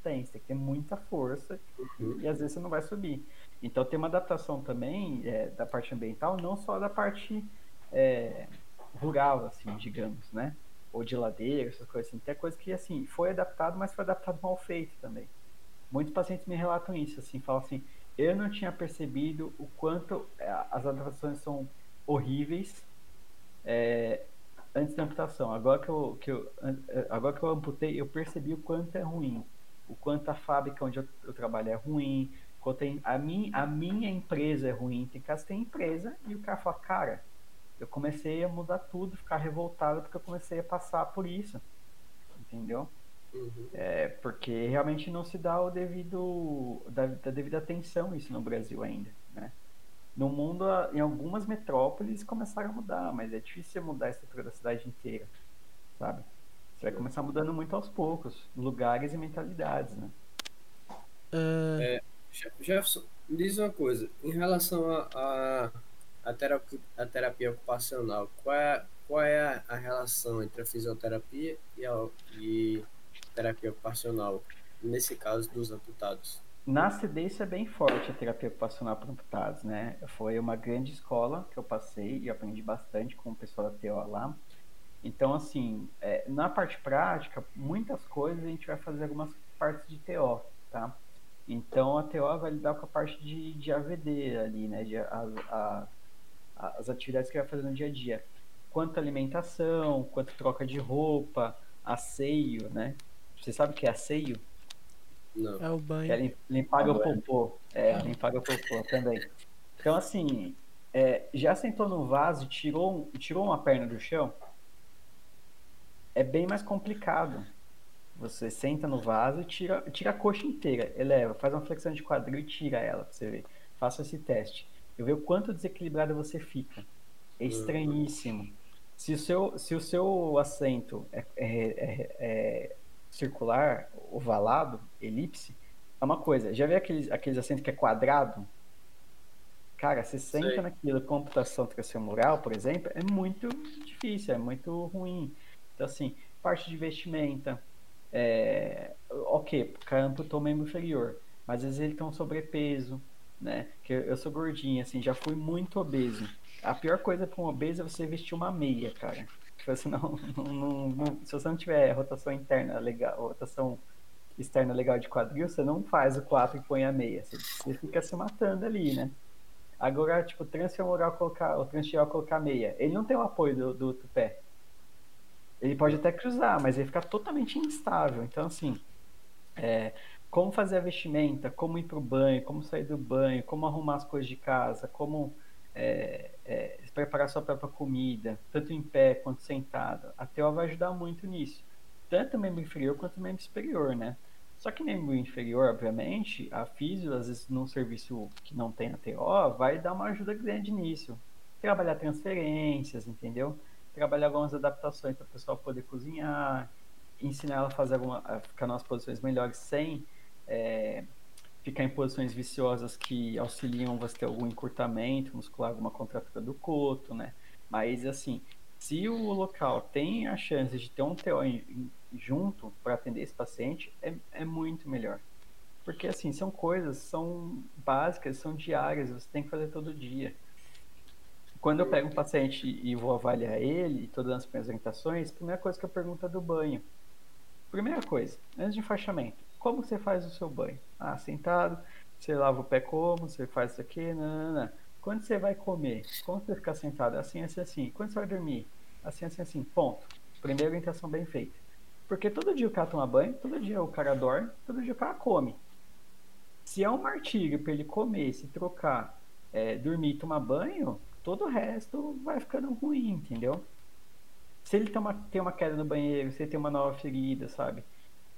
B: Tem, você tem que ter muita força uhum. e às vezes você não vai subir. Então tem uma adaptação também é, da parte ambiental, não só da parte é, rural, assim, digamos, né? Ou de ladeira, essas coisas assim. Tem coisa que, assim, foi adaptado, mas foi adaptado mal feito também. Muitos pacientes me relatam isso, assim, falam assim, eu não tinha percebido o quanto é, as adaptações são horríveis é, antes da amputação. Agora que eu, que eu, agora que eu amputei, eu percebi o quanto é ruim o quanto a fábrica onde eu, eu trabalho é ruim, quanto a, mim, a minha empresa é ruim. Tem casos tem empresa e o cara fala, cara, eu comecei a mudar tudo, ficar revoltado porque eu comecei a passar por isso. Entendeu? Uhum. É, porque realmente não se dá o devido da, da, devida atenção isso no Brasil ainda, né? No mundo, em algumas metrópoles começaram a mudar, mas é difícil mudar a estrutura da cidade inteira, sabe? Você vai começar mudando muito aos poucos, lugares e mentalidades, né?
C: Uh... É, Jefferson, diz uma coisa, em relação a, a, a, terapia, a terapia ocupacional, qual é, qual é a, a relação entre a fisioterapia e a e terapia ocupacional, nesse caso dos amputados?
B: Na CDC é bem forte a terapia ocupacional para amputados, né? Foi uma grande escola que eu passei e aprendi bastante com o pessoal da TO lá. Então, assim, é, na parte prática, muitas coisas a gente vai fazer algumas partes de TO, tá? Então, a TO vai lidar com a parte de, de AVD ali, né? De, a, a, as atividades que vai fazer no dia a dia. Quanto alimentação, quanto troca de roupa, asseio, né? Você sabe o que é asseio?
C: Não.
A: É o banho.
B: Que é limpar é o popô. É, nem paga popô também. Então, assim, é, já sentou no vaso e tirou, tirou uma perna do chão? É bem mais complicado. Você senta no vaso e tira, tira a coxa inteira, eleva, faz uma flexão de quadril e tira ela pra você ver. Faça esse teste. Eu ver o quanto desequilibrado você fica. É estranhíssimo. Se o seu, se o seu assento é, é, é, é circular, ovalado, elipse, é uma coisa. Já viu aqueles, aqueles assentos que é quadrado? Cara, você senta Sei. naquilo, computação transfemoral, por exemplo, é muito difícil, é muito ruim. Então, assim, parte de vestimenta, é, ok, o cara amputou o membro inferior, mas às vezes ele tem um sobrepeso, né? Que eu, sou gordinho, assim, já fui muito obeso. A pior coisa para um obeso é você vestir uma meia, cara. Porque você não, não, não, se você não tiver rotação interna legal, rotação externa legal de quadril, você não faz o 4 e põe a meia. Você, você fica se matando ali, né? Agora, tipo, transfemoral colocar, o transgeral colocar meia. Ele não tem o apoio do, do outro pé. Ele pode até cruzar, mas ele fica totalmente instável. Então, assim, é, como fazer a vestimenta, como ir para o banho, como sair do banho, como arrumar as coisas de casa, como é, é, preparar sua própria comida, tanto em pé quanto sentado. A TO vai ajudar muito nisso, tanto membro inferior quanto membro superior, né? Só que membro inferior, obviamente, a físio, às vezes num serviço que não tem a TO, vai dar uma ajuda grande nisso. Trabalhar transferências, entendeu? Trabalhar algumas adaptações para o pessoal poder cozinhar, ensinar ela a fazer alguma, a ficar nas posições melhores sem é, ficar em posições viciosas que auxiliam você ter algum encurtamento muscular, alguma contratura do coto, né? Mas assim, se o local tem a chance de ter um TO junto para atender esse paciente, é, é muito melhor. Porque assim, são coisas, são básicas, são diárias, você tem que fazer todo dia. Quando eu pego um paciente e vou avaliar ele, todas as minhas orientações, a primeira coisa que eu pergunto é do banho. Primeira coisa, antes de enfaixamento, como você faz o seu banho? Ah, sentado, você lava o pé como, você faz isso aqui, não. Quando você vai comer, como você ficar sentado? Assim, assim, assim. Quando você vai dormir? Assim, assim, assim. Ponto. Primeira orientação bem feita. Porque todo dia o cara toma banho, todo dia o cara dorme, todo dia o cara come. Se é um martírio para ele comer, se trocar, é, dormir e tomar banho, todo o resto vai ficando ruim, entendeu? Se ele tem uma, tem uma queda no banheiro, se ele tem uma nova ferida, sabe?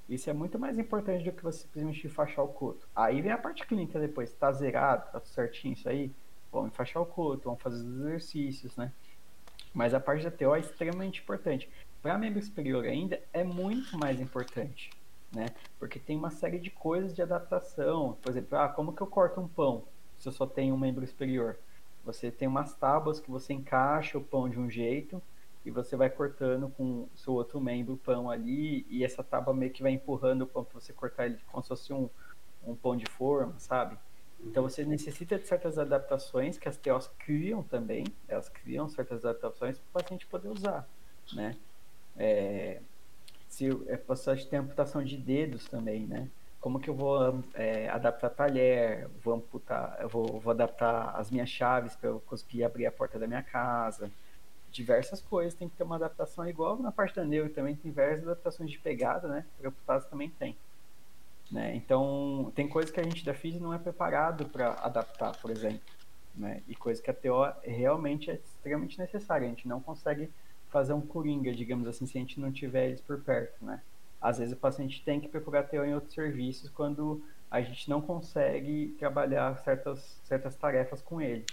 B: Isso é muito mais importante do que você simplesmente enfaixar o coto. Aí vem a parte clínica depois. Tá zerado, tá certinho isso aí? Vamos enfaixar o coto, vamos fazer os exercícios, né? Mas a parte da TO é extremamente importante. Para membro superior ainda, é muito mais importante, né? Porque tem uma série de coisas de adaptação. Por exemplo, ah, como que eu corto um pão se eu só tenho um membro superior? Você tem umas tábuas que você encaixa o pão de um jeito e você vai cortando com o seu outro membro o pão ali, e essa tábua meio que vai empurrando o pão para você cortar ele como se fosse um, um pão de forma, sabe? Então você necessita de certas adaptações que as TOs criam também, elas criam certas adaptações para o paciente poder usar, né? É, se é paciente tem amputação de dedos também, né? Como que eu vou é, adaptar talher, vou amputar, eu vou, vou adaptar as minhas chaves para eu conseguir abrir a porta da minha casa, diversas coisas, tem que ter uma adaptação igual na parte da neuro também tem diversas adaptações de pegada, né? Preocupados também tem. Né? Então, tem coisas que a gente da FISI não é preparado para adaptar, por exemplo. Né? E coisa que a TO realmente é extremamente necessária. A gente não consegue fazer um coringa, digamos assim, se a gente não tiver eles por perto, né? Às vezes o paciente tem que procurar TO em outros serviços quando a gente não consegue trabalhar certas, certas tarefas com ele.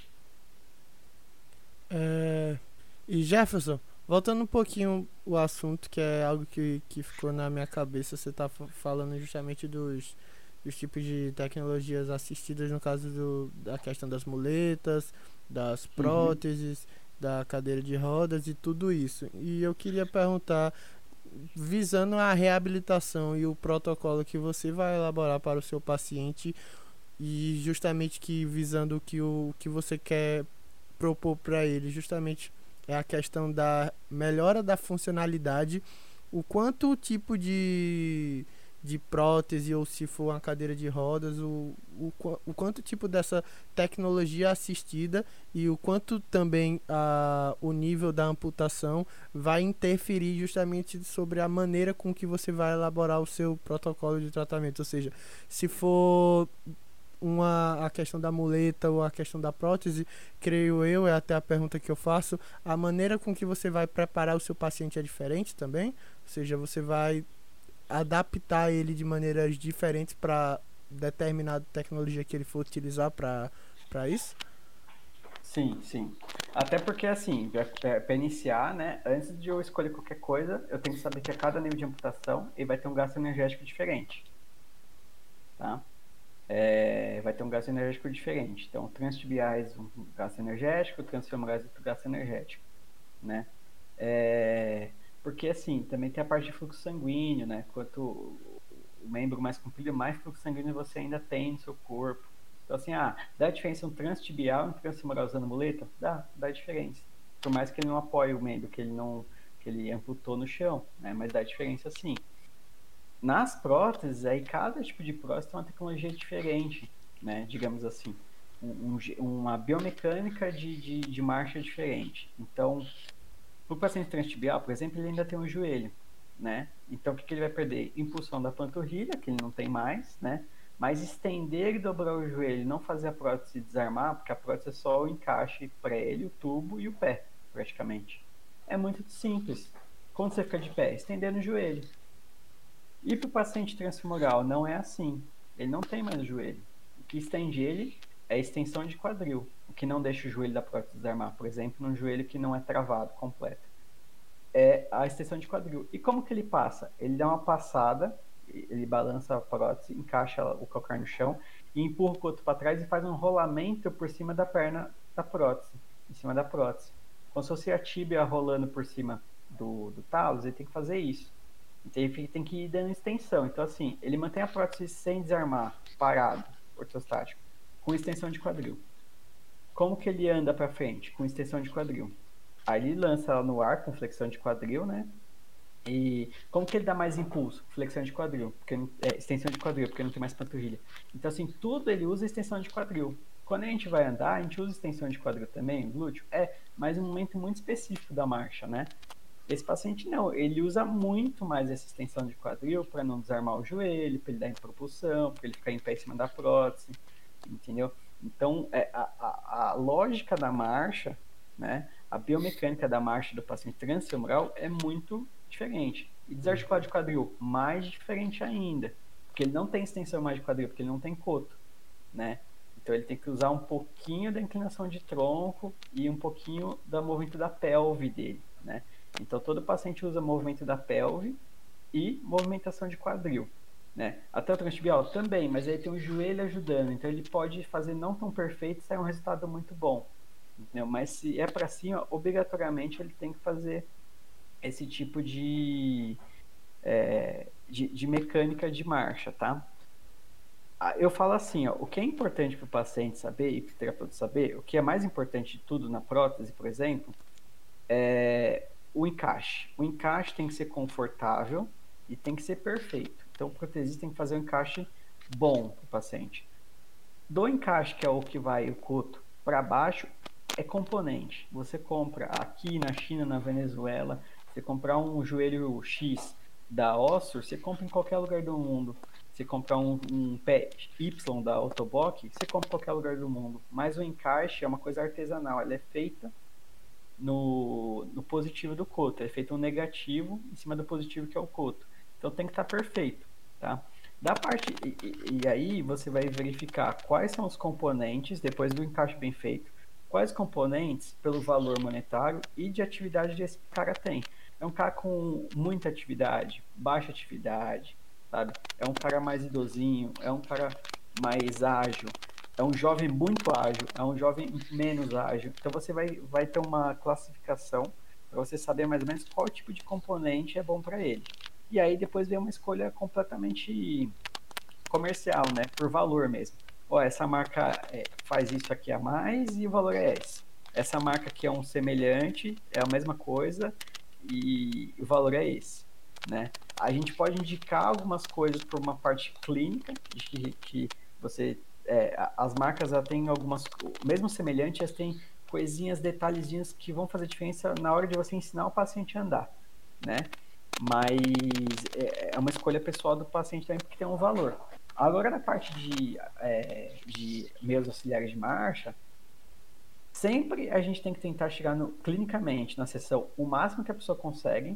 A: É, e Jefferson, voltando um pouquinho o assunto, que é algo que, que ficou na minha cabeça, você está falando justamente dos, dos tipos de tecnologias assistidas, no caso do, da questão das muletas, das uhum. próteses, uhum. da cadeira de rodas e tudo isso. E eu queria perguntar, visando a reabilitação e o protocolo que você vai elaborar para o seu paciente, e justamente que visando que, o que você quer propor para ele, justamente é a questão da melhora da funcionalidade, o quanto o tipo de, de prótese ou se for uma cadeira de rodas, o, o, o quanto tipo dessa tecnologia assistida e o quanto também a, o nível da amputação vai interferir justamente sobre a maneira com que você vai elaborar o seu protocolo de tratamento. Ou seja, se for uma, a questão da muleta ou a questão da prótese, creio eu, é até a pergunta que eu faço, a maneira com que você vai preparar o seu paciente é diferente também? Ou seja, você vai adaptar ele de maneiras diferentes para determinada tecnologia que ele for utilizar para isso?
B: Sim, sim. Até porque, assim, para iniciar, né, antes de eu escolher qualquer coisa, eu tenho que saber que a cada nível de amputação ele vai ter um gasto energético diferente. Tá? É, vai ter um gasto energético diferente. Então, transtibiais, um gasto energético, transfemorais, outro gasto energético, né? É, porque, assim, também tem a parte de fluxo sanguíneo, né? Quanto o membro mais comprido, mais fluxo sanguíneo você ainda tem no seu corpo. Então, assim, ah, dá diferença um transtibial e um transfemoral usando muleta? Dá, dá diferença. Por mais que ele não apoie o membro, que ele não que ele amputou no chão, né? Mas dá diferença sim. Nas próteses, aí cada tipo de prótese tem uma tecnologia diferente, né? Digamos assim. Um, um, uma biomecânica de, de, de marcha diferente. Então, o paciente transtibial, por exemplo, ele ainda tem um joelho, né? Então, o que, que ele vai perder? Impulsão da panturrilha, que ele não tem mais, né? Mas estender e dobrar o joelho, não fazer a prótese desarmar, porque a prótese é só o encaixe ele, o tubo e o pé, praticamente. É muito simples. Quando você fica de pé, estendendo o joelho. E para o paciente transfemoral, não é assim. Ele não tem mais o joelho. O que estende ele é a extensão de quadril, que não deixa o joelho da prótese desarmar. Por exemplo, num joelho que não é travado completo. É a extensão de quadril. E como que ele passa? Ele dá uma passada ele balança a prótese, encaixa o calcar no chão e empurra o coto para trás e faz um rolamento por cima da perna da prótese, em cima da prótese. Como se fosse a tíbia rolando por cima do, do talos, ele tem que fazer isso. Então ele tem que ir dando extensão. Então, assim, ele mantém a prótese sem desarmar, parado, ortostático, com extensão de quadril. Como que ele anda para frente? Com extensão de quadril. Aí ele lança ela no ar com flexão de quadril, né? E como que ele dá mais impulso? Flexão de quadril, porque é, extensão de quadril, porque não tem mais panturrilha. Então, assim, tudo ele usa extensão de quadril. Quando a gente vai andar, a gente usa extensão de quadril também, glúteo? É, mas um momento muito específico da marcha, né? Esse paciente não, ele usa muito mais essa extensão de quadril para não desarmar o joelho, para ele dar em propulsão, para ele ficar em pé em cima da prótese, entendeu? Então, é, a, a, a lógica da marcha, né? A biomecânica da marcha do paciente transfemoral é muito diferente. E desarticulado de quadril, mais diferente ainda. Porque ele não tem extensão mais de quadril, porque ele não tem coto, né? Então ele tem que usar um pouquinho da inclinação de tronco e um pouquinho do movimento da pelve dele, né? Então todo paciente usa movimento da pelve e movimentação de quadril, né? Até o transtibial também, mas aí tem o joelho ajudando, então ele pode fazer não tão perfeito e sair um resultado muito bom, entendeu? Mas se é para cima, obrigatoriamente ele tem que fazer esse tipo de, é, de, de, mecânica de marcha, tá? Ah, eu falo assim, ó, o que é importante para o paciente saber e para o terapeuta saber, o que é mais importante de tudo na prótese, por exemplo, é o encaixe. O encaixe tem que ser confortável e tem que ser perfeito. Então, o protesista tem que fazer um encaixe bom para o paciente. Do encaixe, que é o que vai o coto para baixo, é componente. Você compra aqui na China, na Venezuela, você comprar um joelho X da Ossur, você compra em qualquer lugar do mundo. Você comprar um, um pé Y da Autobock, você compra em qualquer lugar do mundo. Mas o encaixe é uma coisa artesanal, ela é feita no, no positivo do coto, é feito um negativo em cima do positivo que é o coto. Então tem que estar tá perfeito, tá? Da parte e, e, aí você vai verificar quais são os componentes depois do encaixe bem feito, quais componentes pelo valor monetário e de atividade esse cara tem é um cara com muita atividade, baixa atividade, sabe? É um cara mais idosinho, é um cara mais ágil, é um jovem muito ágil, é um jovem menos ágil. Então você vai, vai ter uma classificação para você saber mais ou menos qual tipo de componente é bom para ele. E aí depois vem uma escolha completamente comercial, né? Por valor mesmo. Ó, essa marca é, faz isso aqui a mais e o valor é esse. Essa marca aqui é um semelhante, é a mesma coisa e o valor é esse, né? A gente pode indicar algumas coisas por uma parte clínica, de que, que você é, as marcas já têm algumas, mesmo semelhantes, elas têm coisinhas, detalhezinhos que vão fazer diferença na hora de você ensinar o paciente a andar, né? Mas é, é uma escolha pessoal do paciente também porque tem um valor. Agora, na parte de, é, de meios auxiliares de marcha, sempre a gente tem que tentar chegar no, clinicamente na sessão o máximo que a pessoa consegue,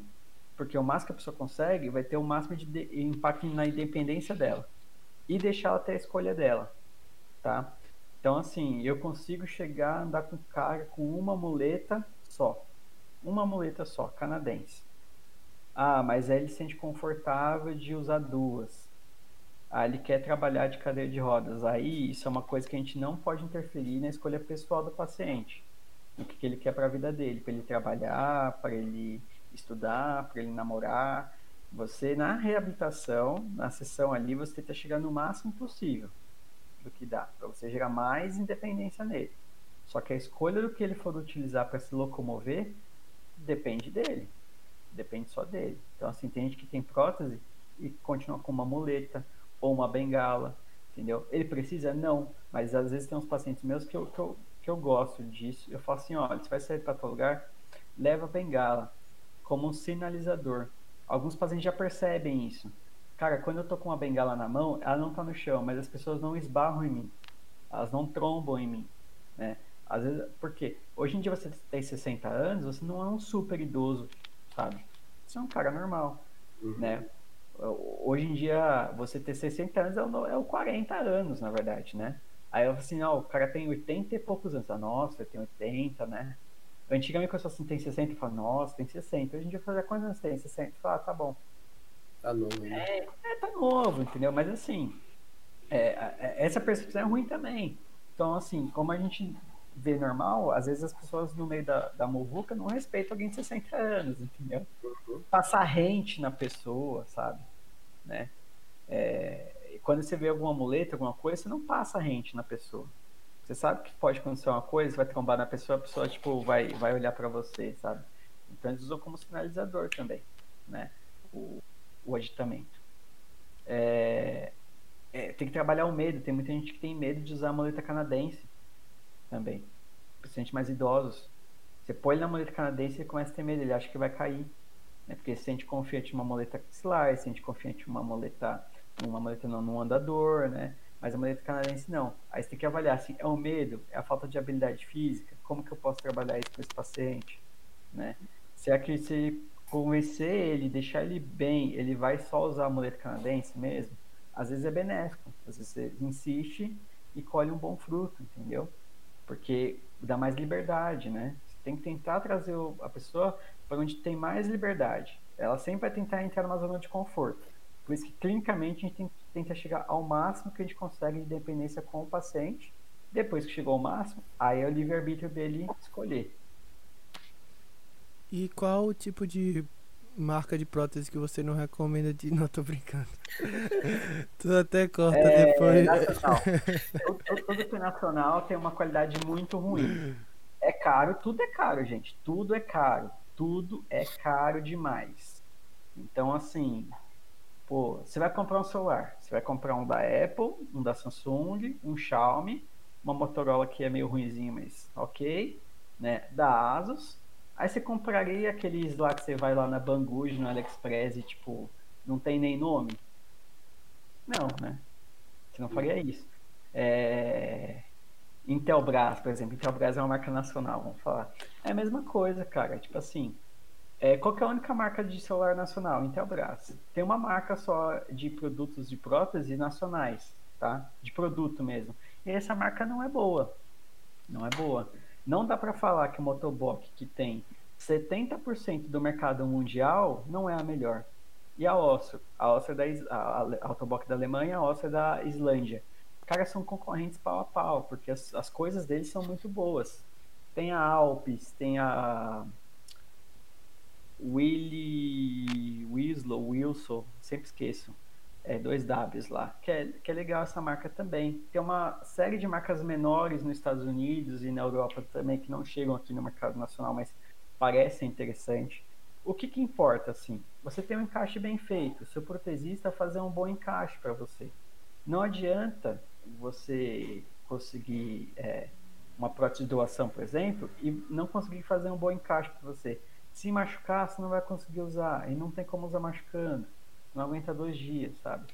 B: porque o máximo que a pessoa consegue vai ter o máximo de, de impacto na independência dela e deixar ela ter a escolha dela, tá? Então, assim, eu consigo chegar a andar com cara com uma muleta só. Uma muleta só, canadense. Ah, mas aí ele se sente confortável de usar duas. Ah, ele quer trabalhar de cadeira de rodas. Aí isso é uma coisa que a gente não pode interferir na escolha pessoal do paciente. O que, que ele quer para a vida dele, para ele trabalhar, para ele estudar, para ele namorar. Você, na reabilitação, na sessão ali, você tenta chegar no máximo possível do que dá, para você gerar mais independência nele. Só que a escolha do que ele for utilizar para se locomover depende dele. Depende só dele. Então, assim, tem gente que tem prótese e continua com uma muleta ou uma bengala, entendeu? Ele precisa? Não. Mas às vezes tem uns pacientes meus que eu, que eu, que eu gosto disso. Eu falo assim: olha, você vai sair para tal lugar, leva a bengala como um sinalizador. Alguns pacientes já percebem isso. Cara, quando eu tô com uma bengala na mão, ela não tá no chão, mas as pessoas não esbarram em mim. Elas não trombam em mim, né? Às vezes, porque hoje em dia você tem 60 anos, você não é um super idoso, sabe? Você é um cara normal, uhum. né? Hoje em dia, você ter 60 anos é o, é o 40 anos, na verdade, né? Aí eu falo assim, ó, o cara tem 80 e poucos anos. Ah, nossa, eu tenho 80, né? Antigamente, quando eu assim, tem 60, eu falo, nossa, tem 60. Hoje em dia, eu falo, quantos anos tem? 60. Eu falo, ah, tá bom.
C: Tá novo, né?
B: É, é, tá novo, entendeu? Mas assim, é, é, essa percepção é ruim também. Então, assim, como a gente vê normal, às vezes as pessoas no meio da, da muvuca não respeitam alguém de 60 anos, entendeu? Uhum. Passar rente na pessoa, sabe? Né? É, quando você vê alguma muleta, alguma coisa, você não passa rente na pessoa. Você sabe que pode acontecer uma coisa, vai trombar na pessoa, a pessoa tipo, vai, vai olhar para você, sabe? Então eles usam como sinalizador também, né? O, o agitamento. É, é, tem que trabalhar o medo. Tem muita gente que tem medo de usar a muleta canadense também. Principalmente mais idosos. Você põe ele na muleta canadense e ele começa a ter medo, ele acha que vai cair. Né? Porque se sente confiante em uma muleta axilar, se sente confiante em uma muleta, uma muleta não, num andador, né? Mas a muleta canadense não. Aí você tem que avaliar assim, é o medo, é a falta de habilidade física, como que eu posso trabalhar isso com esse paciente, né? Será que se convencer ele, deixar ele bem, ele vai só usar a muleta canadense mesmo, às vezes é benéfico. Às vezes você insiste e colhe um bom fruto, entendeu? Porque dá mais liberdade, né? Você tem que tentar trazer a pessoa para onde tem mais liberdade. Ela sempre vai tentar entrar numa zona de conforto. Por isso que clinicamente a gente tenta chegar ao máximo que a gente consegue de dependência com o paciente. Depois que chegou ao máximo, aí é o livre-arbítrio dele escolher.
A: E qual tipo de marca de prótese que você não recomenda de. [LAUGHS] Não, tô brincando. [LAUGHS] tu até corta é, depois.
B: Nacional. [LAUGHS] todo, todo que nacional tem uma qualidade muito ruim. É caro, tudo é caro, gente. Tudo é caro. Tudo é caro demais. Então, assim, pô, você vai comprar um celular. Você vai comprar um da Apple, um da Samsung, um Xiaomi, uma Motorola que é meio ruimzinho, mas ok, né? Da Asus Aí você compraria aqueles lá que você vai lá na Banggood, no AliExpress e, tipo, não tem nem nome? Não, né? Você não faria isso. É... Intelbras, por exemplo. Intelbras é uma marca nacional, vamos falar. É a mesma coisa, cara. Tipo assim, é, qual é a única marca de celular nacional? Intelbras. Tem uma marca só de produtos de prótese nacionais, tá? De produto mesmo. E essa marca não é boa. Não é boa. Não dá para falar que o motobox que tem 70% do mercado mundial não é a melhor. E a Osser, a Osser da a, a Autobox da Alemanha, a Osser da Islândia. Os caras são concorrentes pau a pau, porque as, as coisas deles são muito boas. Tem a Alpes, tem a Willy Wilson, sempre esqueço é, dois Ws lá, que é, que é legal essa marca também. Tem uma série de marcas menores nos Estados Unidos e na Europa também que não chegam aqui no mercado nacional, mas parecem interessante. O que, que importa, assim? Você tem um encaixe bem feito, seu protesista fazer um bom encaixe para você. Não adianta você conseguir é, uma prótese de doação, por exemplo, e não conseguir fazer um bom encaixe para você. Se machucar, você não vai conseguir usar, e não tem como usar machucando não aguenta dois dias, sabe?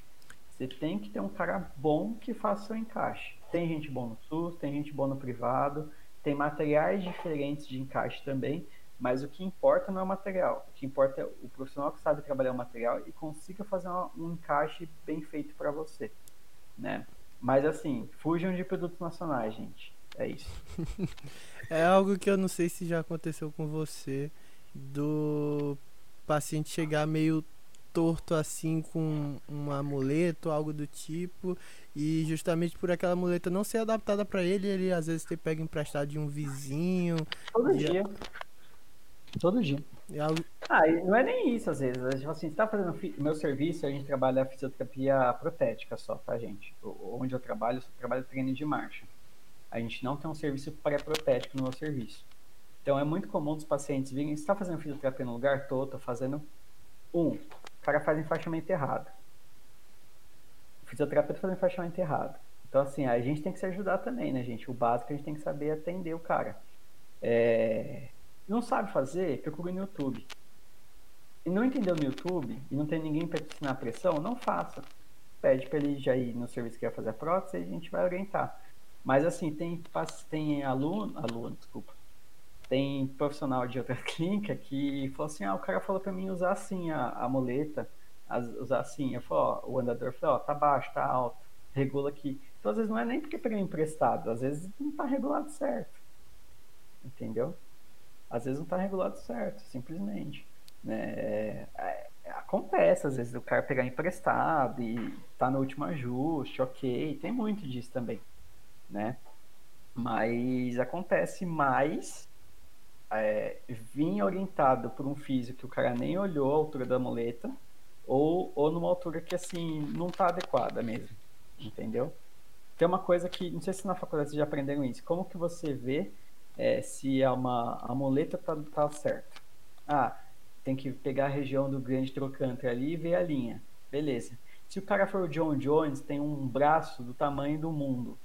B: Você tem que ter um cara bom que faça o seu encaixe. Tem gente boa no SUS, tem gente boa no privado, tem materiais diferentes de encaixe também, mas o que importa não é o material. O que importa é o profissional que sabe trabalhar o material e consiga fazer um encaixe bem feito para você, né? Mas assim, fujam de produtos nacionais, gente. É isso. [LAUGHS]
A: é algo que eu não sei se já aconteceu com você, do paciente chegar meio torto assim com um amuleto, algo do tipo, e justamente por aquela muleta não ser adaptada para ele, ele às vezes ter pego emprestado de um vizinho.
B: Todo dia. Todo dia.
A: Algo...
B: Ah, não é nem isso às vezes. Tipo assim, você tá fazendo meu serviço, a gente trabalha a fisioterapia protética só, tá, gente? Onde eu trabalho, eu só trabalho treino de marcha. A gente não tem um serviço pré-protético no meu serviço. Então é muito comum os pacientes virem, você está fazendo fisioterapia no lugar? Tô, tô fazendo um. O cara faz enfaixamento errado. O fisioterapeuta faz enfaixamento errado. Então, assim, a gente tem que se ajudar também, né, gente? O básico a gente tem que saber atender o cara. É... Não sabe fazer? Procura no YouTube. E não entendeu no YouTube e não tem ninguém para te ensinar a pressão, não faça. Pede para ele já ir no serviço que vai fazer a prótese e a gente vai orientar. Mas assim, tem, tem aluno, aluno, desculpa, tem profissional de outra [LAUGHS] clínica que falou assim, ah, o cara falou para mim usar assim a, a muleta, as, usar assim, eu falei, ó, o andador falou, ó, tá baixo, tá alto, regula aqui. Então às vezes não é nem porque peguei emprestado, às vezes não tá regulado certo. Entendeu? Às vezes não tá regulado certo, simplesmente. Né? É, é, acontece, às vezes, o cara pegar emprestado e tá no último ajuste, ok, tem muito disso também né? Mas acontece mais é, vir orientado por um físico que o cara nem olhou a altura da muleta ou, ou numa altura que assim não tá adequada mesmo, entendeu? Tem uma coisa que, não sei se na faculdade vocês já aprenderam isso, como que você vê é, se a, uma, a muleta tá, tá certa? Ah, tem que pegar a região do grande trocante ali e ver a linha. Beleza. Se o cara for o John Jones, tem um braço do tamanho do mundo.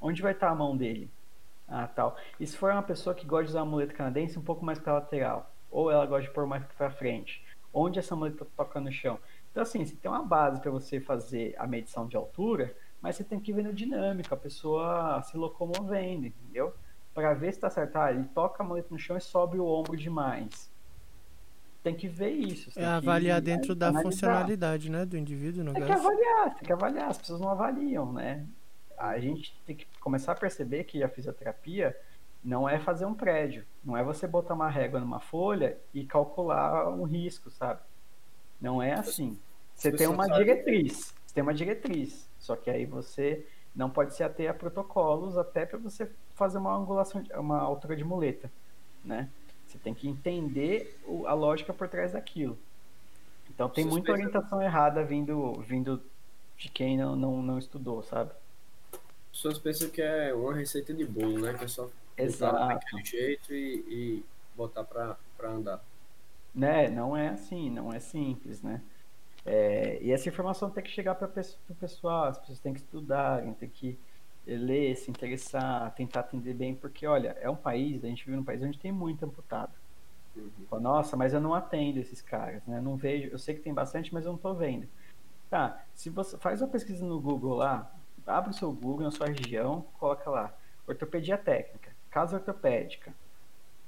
B: Onde vai estar a mão dele? Ah, tal. E se for uma pessoa que gosta de usar a muleta canadense um pouco mais para lateral, ou ela gosta de pôr mais para frente, onde essa muleta toca no chão? Então, assim, você tem uma base para você fazer a medição de altura, mas você tem que ver no dinâmico, a pessoa se locomovendo, entendeu? Para ver se está certo. Ah, ele toca a muleta no chão e sobe o ombro demais. Tem que ver isso.
A: É avaliar dentro da funcionalidade, né, do indivíduo, no
B: tem
A: caso.
B: que avaliar, tem que avaliar. As pessoas não avaliam, né? A gente tem que começar a perceber que a fisioterapia não é fazer um prédio, não é você botar uma régua numa folha e calcular um risco, sabe? Não é assim. Você tem uma diretriz, você tem uma diretriz, só que aí você não pode se ater a protocolos até para você fazer uma angulação, uma altura de muleta, né? Você tem que entender a lógica por trás daquilo. Então tem muita orientação errada vindo, vindo de quem não, não, não estudou, sabe?
C: Pessoas pensam que é uma receita de bolo, né? Que é só
B: Exato.
C: daquele jeito e, e botar para andar.
B: Né? Não é assim, não é simples, né? É, e essa informação tem que chegar para o pessoal, as pessoas têm que estudar, têm que ler, se interessar, tentar atender bem, porque olha, é um país, a gente vive num país onde tem muito amputado. Uhum. Nossa, mas eu não atendo esses caras, né? Não vejo, eu sei que tem bastante, mas eu não estou vendo. Tá, se você faz uma pesquisa no Google lá, abre o seu Google na sua região, coloca lá ortopedia técnica, casa ortopédica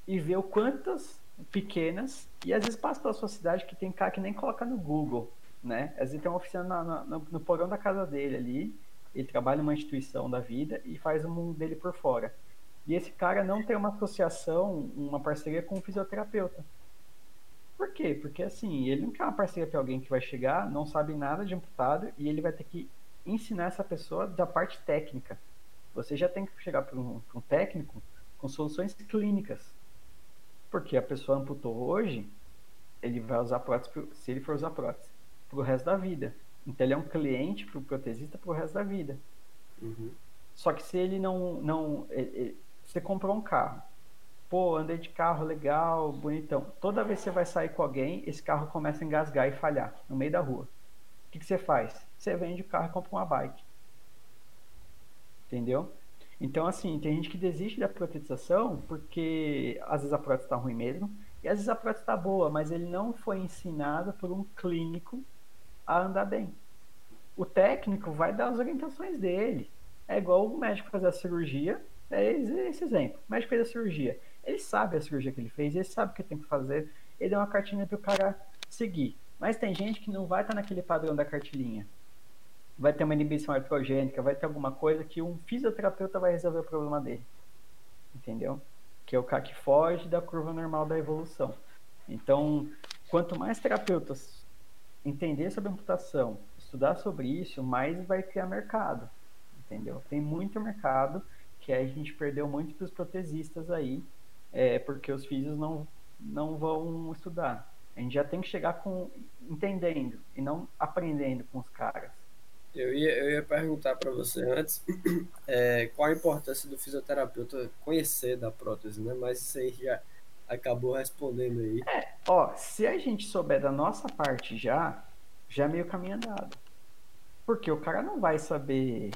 B: e vê o quantas pequenas e às vezes passa pela sua cidade que tem cara que nem coloca no Google, né? Às vezes tem uma oficina na, na, no, porão da casa dele ali, ele trabalha numa instituição da vida e faz o mundo dele por fora. E esse cara não tem uma associação, uma parceria com um fisioterapeuta. Por quê? Porque assim, ele não quer uma parceria para alguém que vai chegar, não sabe nada de amputado e ele vai ter que ensinar essa pessoa da parte técnica. Você já tem que chegar para um, um, técnico com soluções clínicas. Porque a pessoa amputou hoje, ele vai usar prótese, se ele for usar prótese, para o resto da vida. Então ele é um cliente para o protesista para o resto da vida. Uhum. Só que se ele não. não ele, ele, você comprou um carro. Pô, andei de carro legal, bonitão. Toda vez que você vai sair com alguém, esse carro começa a engasgar e falhar no meio da rua. Que, que você faz? você vende o carro e compra uma bike. Entendeu? Então, assim, tem gente que desiste da protetização porque às vezes a prótese está ruim mesmo, e às vezes a prótese está boa, mas ele não foi ensinado por um clínico a andar bem. O técnico vai dar as orientações dele. É igual o médico fazer a cirurgia, é esse exemplo. O médico fez a cirurgia. Ele sabe a cirurgia que ele fez, ele sabe o que tem que fazer, ele dá uma cartinha para o cara seguir. Mas tem gente que não vai estar naquele padrão da cartilinha. Vai ter uma inibição artrogênica, vai ter alguma coisa que um fisioterapeuta vai resolver o problema dele. Entendeu? Que é o cara que foge da curva normal da evolução. Então, quanto mais terapeutas entender sobre amputação, estudar sobre isso, mais vai criar mercado. Entendeu? Tem muito mercado que a gente perdeu muito para os protesistas aí, é, porque os físicos não, não vão estudar. A gente já tem que chegar com entendendo e não aprendendo com os caras.
C: Eu ia, eu ia perguntar para você antes [CLEARS THROAT] é, qual a importância do fisioterapeuta conhecer da prótese, né? Mas você já acabou respondendo aí.
B: É, ó, se a gente souber da nossa parte já, já é meio caminho andado. Porque o cara não vai saber.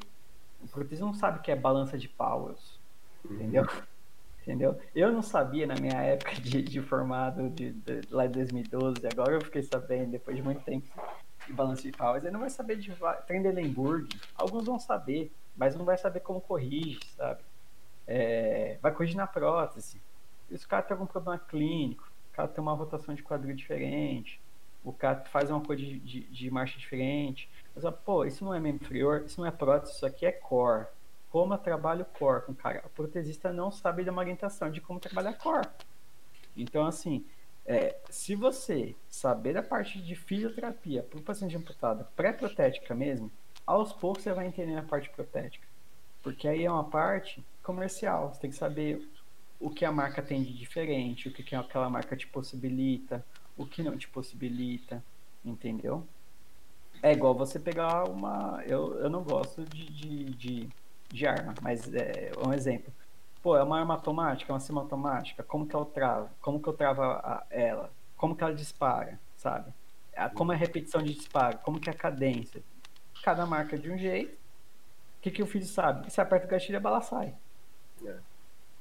B: O protesista não sabe o que é balança de Powers. Uhum. Entendeu? Eu não sabia na minha época de, de formado de, de, lá em 2012, agora eu fiquei sabendo, depois de muito tempo, de balanço de Powers. Ele não vai saber de Trendelenburg. Alguns vão saber, mas não vai saber como corrige, sabe? É, vai corrigir na prótese. E se o cara tem algum problema clínico, o cara tem uma rotação de quadril diferente, o cara faz uma coisa de, de, de marcha diferente. Mas, pô, isso não é membro inferior, isso não é prótese, isso aqui é core. Como trabalho core com cara? O protesista não sabe de uma orientação de como trabalhar core. Então, assim, é, se você saber da parte de fisioterapia para o paciente amputado, pré-protética mesmo, aos poucos você vai entender a parte protética. Porque aí é uma parte comercial. Você tem que saber o que a marca tem de diferente, o que, que aquela marca te possibilita, o que não te possibilita, entendeu? É igual você pegar uma. Eu, eu não gosto de, de, de, de arma, mas é um exemplo. Pô, é uma arma automática, é uma cima automática. Como que eu travo? Como que eu travo a, ela? Como que ela dispara, sabe? Como é a repetição de disparo? Como que é a cadência? Cada marca de um jeito. O que, que o filho sabe? Você aperta o gatilho e a bala sai. É.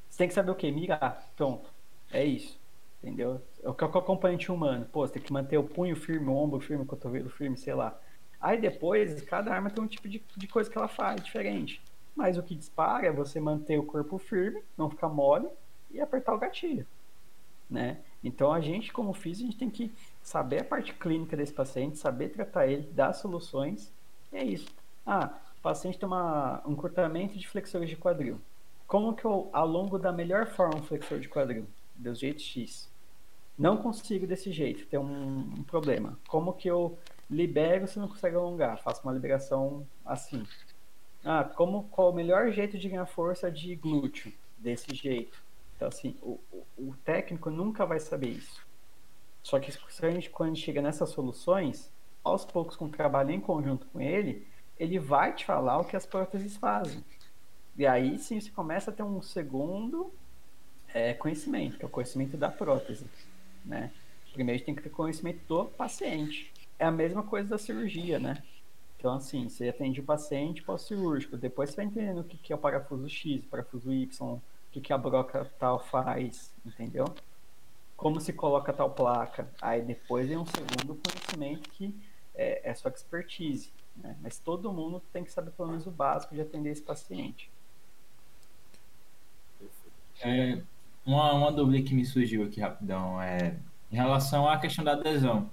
B: Você tem que saber o que? Mirar. Pronto. É isso. Entendeu? É o que é o acompanhante humano. Pô, você tem que manter o punho firme, o ombro firme, o cotovelo firme, sei lá. Aí depois, cada arma tem um tipo de, de coisa que ela faz diferente. Mas o que dispara é você manter o corpo firme, não ficar mole e apertar o gatilho. Né? Então a gente, como físico, a gente tem que saber a parte clínica desse paciente, saber tratar ele, dar soluções. E é isso. Ah, o paciente tem uma, um encurtamento de flexores de quadril. Como que eu alongo da melhor forma um flexor de quadril? Do jeito X. Não consigo desse jeito, tem um, um problema. Como que eu libero se não consegue alongar? Faço uma liberação assim. Ah, como, qual o melhor jeito de ganhar força de glúteo? Desse jeito. Então, assim, o, o, técnico nunca vai saber isso. Só que a gente, quando a gente chega nessas soluções, aos poucos, com o trabalho em conjunto com ele, ele vai te falar o que as próteses fazem. E aí sim você começa a ter um segundo é, conhecimento, que é o conhecimento da prótese. Né? Primeiro tem que ter conhecimento do paciente. É a mesma coisa da cirurgia, né? Então, assim, você atende o paciente pós-cirúrgico, depois você vai entendendo o que, que é o parafuso X, o parafuso Y, o que, que a broca tal faz, entendeu? Como se coloca tal placa. Aí depois vem um segundo conhecimento que é, é sua expertise. Né? Mas todo mundo tem que saber pelo menos o básico de atender esse paciente.
D: É, uma, uma dúvida que me surgiu aqui rapidão é em relação à questão da adesão.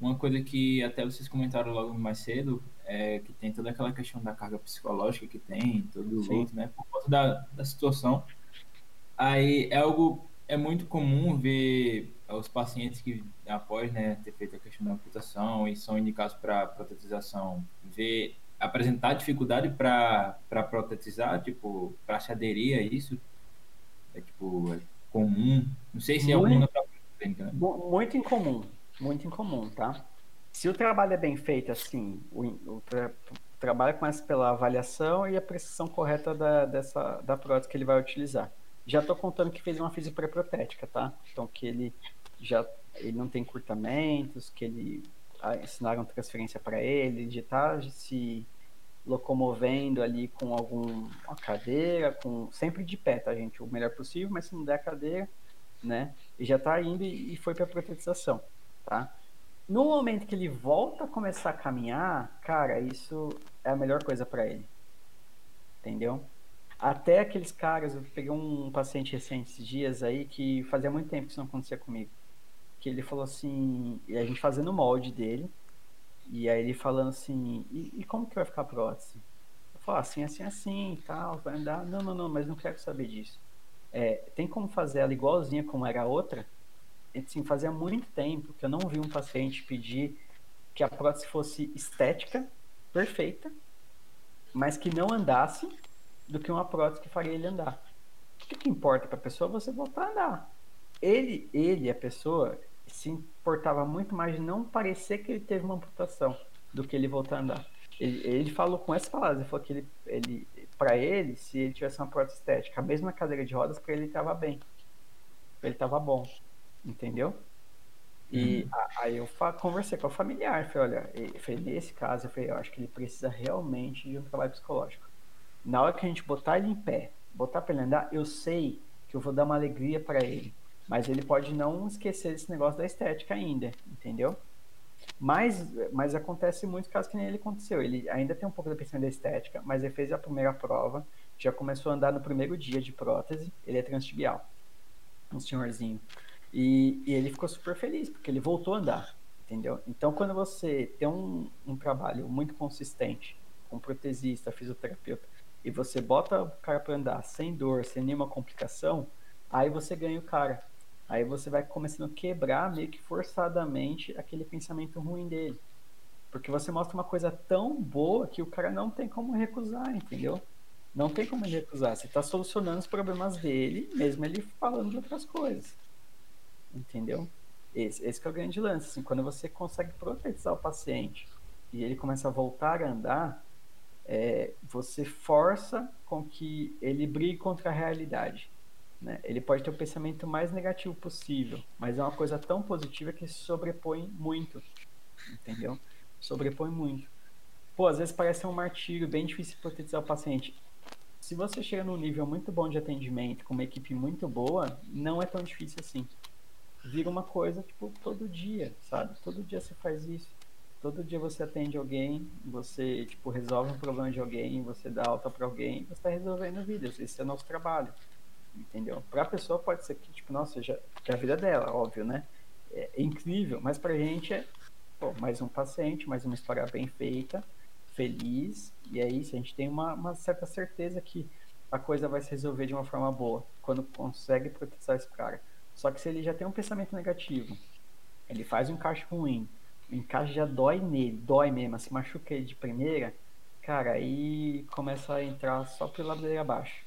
D: Uma coisa que até vocês comentaram logo mais cedo é que tem toda aquela questão da carga psicológica que tem, todo o luto, né? Por conta da, da situação. Aí é algo, é muito comum ver os pacientes que após né, ter feito a questão da amputação e são indicados para protetização, ver apresentar dificuldade para protetizar, tipo, para se aderir a isso, é tipo, é comum. Não sei se é muito, alguma
B: clínica, né? Muito incomum, muito incomum, tá? Se o trabalho é bem feito assim, o, o tra trabalho começa pela avaliação e a precisão correta da, dessa, da prótese que ele vai utilizar. Já estou contando que fez uma física pré-protética, tá? Então que ele já ele não tem curtamentos, que ele ah, ensinaram transferência para ele, ele já está se locomovendo ali com alguma cadeira, com sempre de pé, tá, gente? O melhor possível, mas se não der a cadeira, né? E já tá indo e foi para protetização, tá? No momento que ele volta a começar a caminhar, cara, isso é a melhor coisa para ele. Entendeu? Até aqueles caras, eu peguei um paciente recente esses dias aí que fazia muito tempo que isso não acontecia comigo. Que ele falou assim, e a gente fazendo o molde dele, e aí ele falando assim, e, e como que vai ficar a prótese? Eu falo, assim, assim, assim, tal, vai andar. Não, não, não, mas não quero saber disso. É, tem como fazer ela igualzinha como era a outra? Assim, fazia muito tempo que eu não vi um paciente pedir que a prótese fosse estética, perfeita, mas que não andasse do que uma prótese que faria ele andar. O que, que importa para a pessoa você voltar a andar. Ele, ele, a pessoa, se importava muito mais de não parecer que ele teve uma amputação do que ele voltar a andar. Ele, ele falou com essas palavras, ele falou que ele, ele para ele, se ele tivesse uma prótese estética, a mesma cadeira de rodas, para ele estava bem. Ele estava bom. Entendeu? E uhum. aí eu conversei com o familiar, falei, olha, falei, nesse caso, eu falei, eu acho que ele precisa realmente de um trabalho psicológico. Na hora que a gente botar ele em pé, botar para ele andar, eu sei que eu vou dar uma alegria para ele. Mas ele pode não esquecer esse negócio da estética ainda, entendeu? Mas, mas acontece muito casos que nem ele aconteceu. Ele ainda tem um pouco da pensamento da estética, mas ele fez a primeira prova, já começou a andar no primeiro dia de prótese, ele é transtibial. Um senhorzinho. E, e, ele ficou super feliz, porque ele voltou a andar, entendeu? Então, quando você tem um, um trabalho muito consistente com protesista, fisioterapeuta, e você bota o cara para andar sem dor, sem nenhuma complicação, aí você ganha o cara. Aí você vai começando a quebrar meio que forçadamente aquele pensamento ruim dele. Porque você mostra uma coisa tão boa que o cara não tem como recusar, entendeu? Não tem como recusar. Você está solucionando os problemas dele, mesmo ele falando de outras coisas. Entendeu? Esse, esse é o grande lance. Assim, quando você consegue protetizar o paciente e ele começa a voltar a andar, é, você força com que ele brigue contra a realidade. Né? Ele pode ter o pensamento mais negativo possível, mas é uma coisa tão positiva que se sobrepõe muito. Entendeu? Sobrepõe muito. Pô, às vezes parece um martírio, bem difícil protetizar o paciente. Se você chega num nível muito bom de atendimento, com uma equipe muito boa, não é tão difícil assim vira uma coisa, tipo, todo dia, sabe? Todo dia você faz isso. Todo dia você atende alguém, você, tipo, resolve um problema de alguém, você dá alta para alguém, você está resolvendo vidas. Esse é o nosso trabalho, entendeu? Para a pessoa pode ser que, tipo, nossa, já, que é a vida dela, óbvio, né? É, é incrível, mas para a gente é, pô, mais um paciente, mais uma história bem feita, feliz, e é isso, a gente tem uma, uma certa certeza que a coisa vai se resolver de uma forma boa, quando consegue proteger esse cara. Só que se ele já tem um pensamento negativo, ele faz um encaixe ruim, o encaixe já dói nele, dói mesmo, se machuca ele de primeira, cara, aí começa a entrar só pela ladeira abaixo.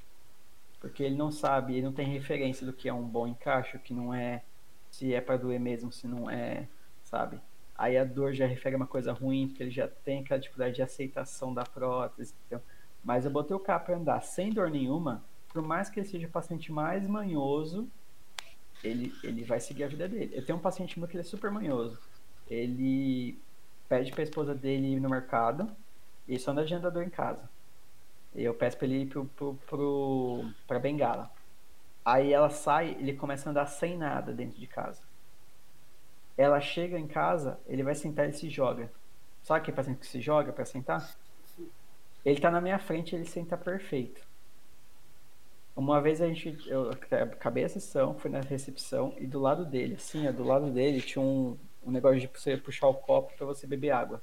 B: Porque ele não sabe, ele não tem referência do que é um bom encaixe, o que não é, se é para doer mesmo, se não é, sabe? Aí a dor já refere a uma coisa ruim, porque ele já tem aquela dificuldade de aceitação da prótese. Então, mas eu botei o cara para andar sem dor nenhuma, por mais que ele seja o paciente mais manhoso, ele, ele vai seguir a vida dele. Eu tenho um paciente meu que ele é super manhoso. Ele pede pra esposa dele ir no mercado e só anda de andador em casa. Eu peço pra ele ir pro, pro, pro, pra Bengala. Aí ela sai, ele começa a andar sem nada dentro de casa. Ela chega em casa, ele vai sentar e se joga. Sabe aquele paciente que se joga para sentar? Ele tá na minha frente, ele senta perfeito. Uma vez a gente, eu acabei a sessão, fui na recepção e do lado dele, assim, do lado dele tinha um, um negócio de você puxar o copo para você beber água.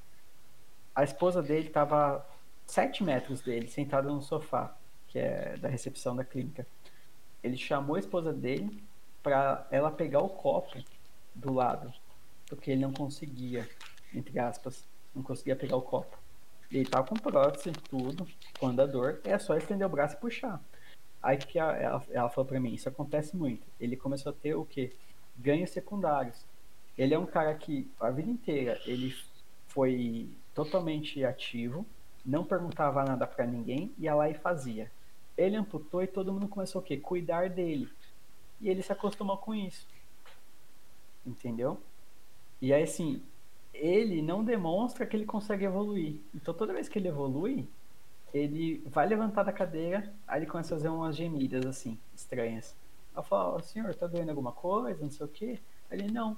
B: A esposa dele estava sete metros dele, sentada no sofá, que é da recepção da clínica. Ele chamou a esposa dele para ela pegar o copo do lado, porque ele não conseguia, entre aspas, não conseguia pegar o copo. Ele tava com prótese e tudo, com andador, é só estender o braço e puxar. Aí que ela, ela falou para mim, isso acontece muito. Ele começou a ter o quê? Ganhos secundários. Ele é um cara que a vida inteira ele foi totalmente ativo, não perguntava nada para ninguém, ia lá e fazia. Ele amputou e todo mundo começou o quê? Cuidar dele. E ele se acostumou com isso. Entendeu? E aí assim, ele não demonstra que ele consegue evoluir. Então toda vez que ele evolui, ele vai levantar da cadeira, aí ele começa a fazer umas gemidas assim, estranhas. Eu falo, oh, senhor, tá doendo alguma coisa, não sei o quê? Ele, não.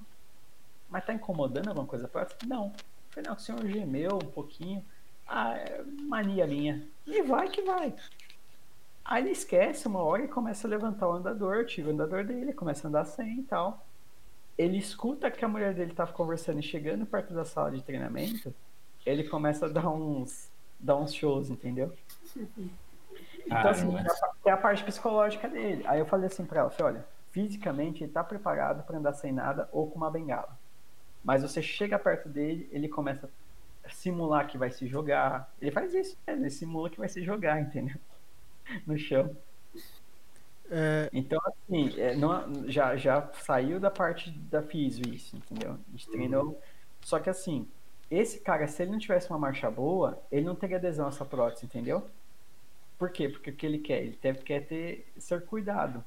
B: mas tá incomodando alguma coisa próxima? Não. Eu falei, não, o senhor gemeu um pouquinho. Ah, é mania minha. E vai que vai. Aí ele esquece uma hora e começa a levantar o andador, tira o andador dele, começa a andar sem e tal. Ele escuta que a mulher dele tava conversando e chegando perto da sala de treinamento, ele começa a dar uns, dar uns shows, entendeu? Então, assim, é a parte psicológica dele. Aí eu falei assim pra ela, falei, olha, fisicamente ele tá preparado para andar sem nada ou com uma bengala. Mas você chega perto dele, ele começa a simular que vai se jogar. Ele faz isso, né? ele simula que vai se jogar, entendeu? [LAUGHS] No chão.
A: É,
B: Então, assim, é, não- já, já saiu da parte da físio isso, entendeu? A gente treinou. Só que, assim, esse cara, se ele não tivesse uma marcha boa, ele não teria adesão a essa prótese, entendeu? Por quê? Porque o que ele quer? Ele deve, quer ter, ser cuidado.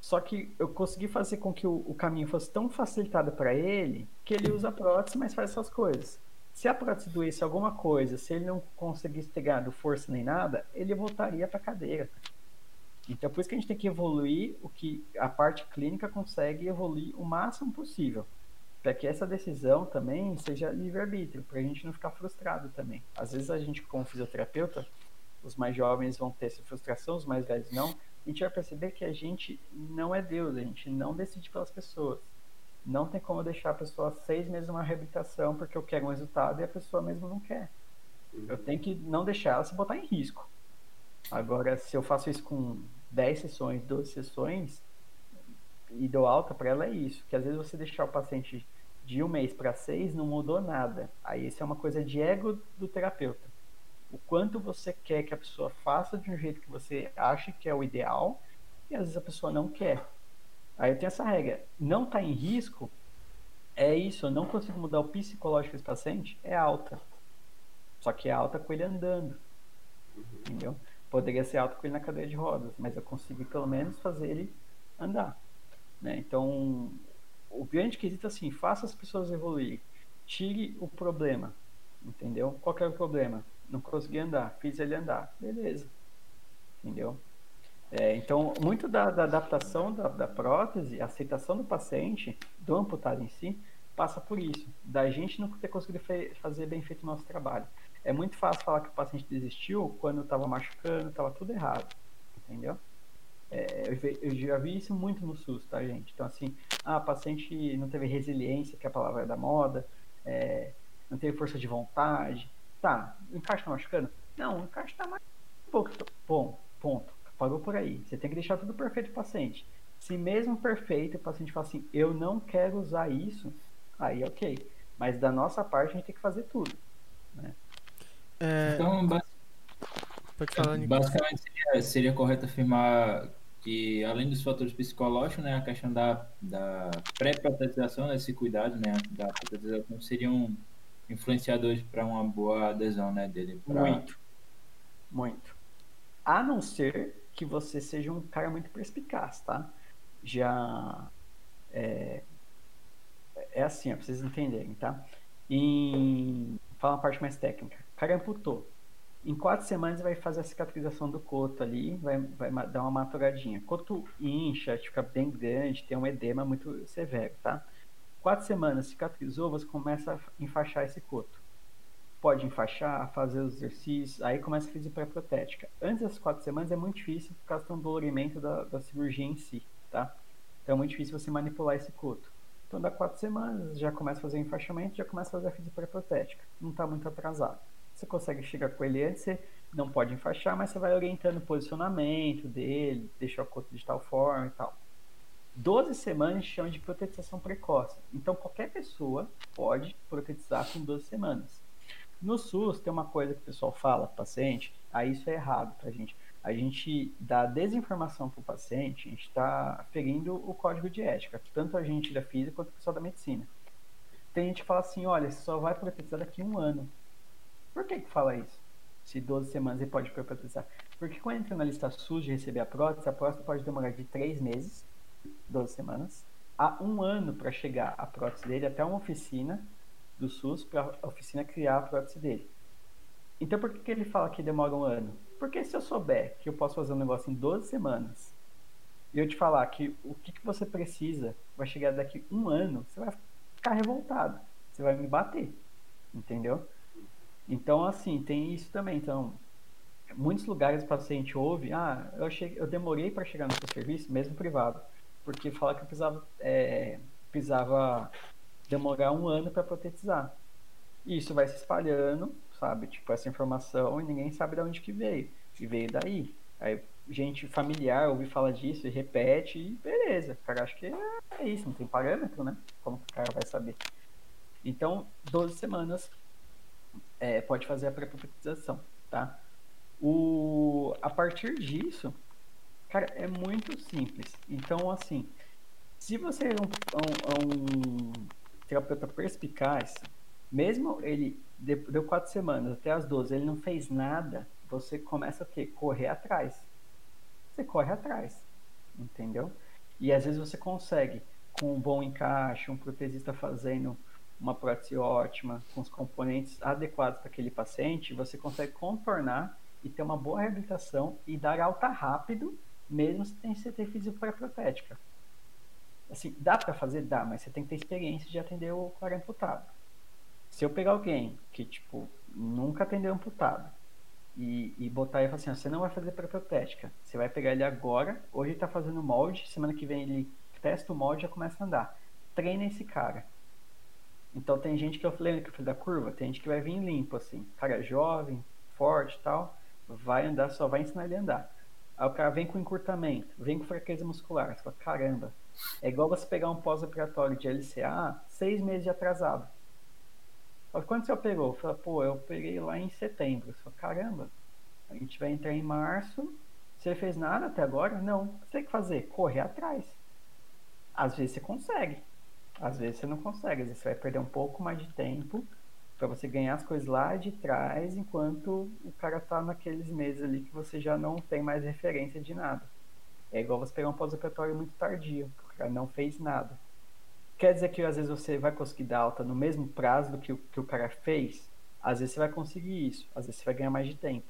B: Só que eu consegui fazer com que o, o caminho fosse tão facilitado para ele que ele usa a prótese, mas faz essas coisas. Se a prótese doesse alguma coisa, se ele não conseguisse ter ganhado força nem nada, ele voltaria para a cadeira. Então, por isso que a gente tem que evoluir o que a parte clínica consegue evoluir o máximo possível. Para que essa decisão também seja livre-arbítrio, para a gente não ficar frustrado também. Às vezes a gente, como fisioterapeuta, os mais jovens vão ter essa frustração, os mais velhos não. A gente vai perceber que a gente não é Deus, a gente não decide pelas pessoas. Não tem como deixar a pessoa seis meses numa reabilitação porque eu quero um resultado e a pessoa mesmo não quer. Eu tenho que não deixar ela se botar em risco. Agora, se eu faço isso com 10 sessões, 12 sessões, e dou alta para ela, é isso. Que às vezes você deixar o paciente de um mês para seis não mudou nada. Aí isso é uma coisa de ego do terapeuta. O quanto você quer que a pessoa faça de um jeito que você acha que é o ideal, e às vezes a pessoa não quer. Aí eu tenho essa regra. Não está em risco, é isso. Eu não consigo mudar o psicológico desse paciente, é alta. Só que é alta com ele andando. Entendeu? Poderia ser alta com ele na cadeira de rodas, mas eu consigo pelo menos fazer ele andar. Né? Então, o grande quesito é assim, faça as pessoas evoluir. Tire o problema. Entendeu? Qual era o problema? Não consegui andar, fiz ele andar. Beleza. Entendeu? É, então, muito da, da adaptação da, da prótese, a aceitação do paciente, do amputado em si, passa por isso. Da gente não ter conseguido fazer bem feito o nosso trabalho. É muito fácil falar que o paciente desistiu quando estava machucando, estava tudo errado. Entendeu? É, eu, já vi isso muito no SUS, tá, gente? Então, assim, ah, o paciente não teve resiliência, que é a palavra da moda, é, não teve força de vontade. Tá, o encaixe tá machucando? Não, o encaixe tá mais um pouco. Bom, ponto. Parou por aí. Você tem que deixar tudo perfeito pro paciente. Se mesmo perfeito, o paciente fala assim, eu não quero usar isso, aí ok. Mas da nossa parte, a gente tem que fazer tudo.
A: é,
D: Então, basicamente, seria, seria correto afirmar que, além dos fatores psicológicos, né, a questão da, da pré-protetização, desse cuidado, né, da protetização, seriam influenciadores para uma boa adesão, né, dele. pra-
B: Muito. Muito. A não ser que você seja um cara muito perspicaz, tá? Já. É, é assim, ó, pra vocês entenderem, tá? Em. Fala uma parte mais técnica. O cara amputou. Em quatro semanas vai fazer a cicatrização do coto ali, vai, vai dar uma maturadinha. Coto incha, fica bem grande, tem um edema muito severo, tá? Quatro semanas cicatrizou, você começa a enfaixar esse coto pode enfaixar, fazer os exercícios, aí começa a física pré-protética. Antes das quatro semanas é muito difícil por causa do dolorimento da, da cirurgia em si, tá? Então é muito difícil você manipular esse coto. Então dá quatro semanas, já começa a fazer o enfaixamento, já começa a fazer a física pré-protética. Não está muito atrasado. Você consegue chegar com ele antes, você não pode enfaixar, mas você vai orientando o posicionamento dele, deixar o coto de tal forma e tal. 12 semanas chama de protetização precoce. Então qualquer pessoa pode protetizar com 12 semanas. No SUS tem uma coisa que o pessoal fala paciente, aí isso é errado pra gente. A gente dá desinformação pro paciente, a gente está ferindo o código de ética, tanto a gente da física quanto o pessoal da medicina. Tem gente que fala assim, olha, você só vai protetizar daqui a um ano. Por que que fala isso? Se 12 semanas ele pode protetizar. Porque quando entra na lista SUS de receber a prótese, a prótese pode demorar de 3 meses, 12 semanas, a um ano para chegar a prótese dele até uma oficina do SUS para a oficina criar a prótese dele. Então por que, que ele fala que demora um ano? Porque se eu souber que eu posso fazer um negócio em 12 semanas e eu te falar que o que, que você precisa vai chegar daqui um ano, você vai ficar revoltado. Você vai me bater. Entendeu? Então, assim, tem isso também. Então, muitos lugares o paciente ouve, ah, eu, cheguei, eu demorei para chegar no seu serviço, mesmo privado, porque fala que eu precisava, é, precisava demorar um ano para protetizar. E isso vai se espalhando, sabe? Tipo, essa informação e ninguém sabe de onde que veio. E veio daí. Aí, gente familiar ouve falar disso e repete e beleza. O cara acha que é isso, não tem parâmetro, né? Como que o cara vai saber? Então, 12 semanas é, pode fazer a pré-prophetização, tá? O, a partir disso, cara, é muito simples. Então, assim, se você é um, um, um terapeuta perspicaz, mesmo ele deu quatro semanas até as 12, ele não fez nada, você começa a quê? Correr atrás. Você corre atrás, entendeu? E às vezes você consegue, com um bom encaixe, um protesista fazendo uma prótese ótima, com os componentes adequados para aquele paciente, você consegue contornar e ter uma boa reabilitação e dar alta rápido, mesmo você ter físico protética. Assim, dá para fazer? Dá, mas você tem que ter experiência de atender o cara amputado. Se eu pegar alguém que, tipo, nunca atendeu amputado e, e botar ele e falar assim, você não vai fazer protética, você vai pegar ele agora, hoje ele tá fazendo molde, semana que vem ele testa o molde e já começa a andar. Treina esse cara então tem gente que eu falei que eu da curva, tem gente que vai vir limpo, assim, cara jovem, forte tal, vai andar, só vai ensinar ele a andar. Aí o cara vem com encurtamento, vem com fraqueza muscular, você fala, caramba, é igual você pegar um pós-operatório de LCA seis meses de atrasado. Fala, quando você pegou? Fala, pô, eu peguei lá em setembro. Você fala, caramba, a gente vai entrar em março, você fez nada até agora? Não. Você tem que fazer? Correr atrás. Às vezes você consegue. Às vezes você não consegue, às vezes você vai perder um pouco mais de tempo para você ganhar as coisas lá de trás, enquanto o cara tá naqueles meses ali que você já não tem mais referência de nada. É igual você pegar um pós-operatório muito tardio, que o cara não fez nada. Quer dizer que às vezes você vai conseguir dar alta no mesmo prazo do que o, que o cara fez? Às vezes você vai conseguir isso, às vezes você vai ganhar mais de tempo.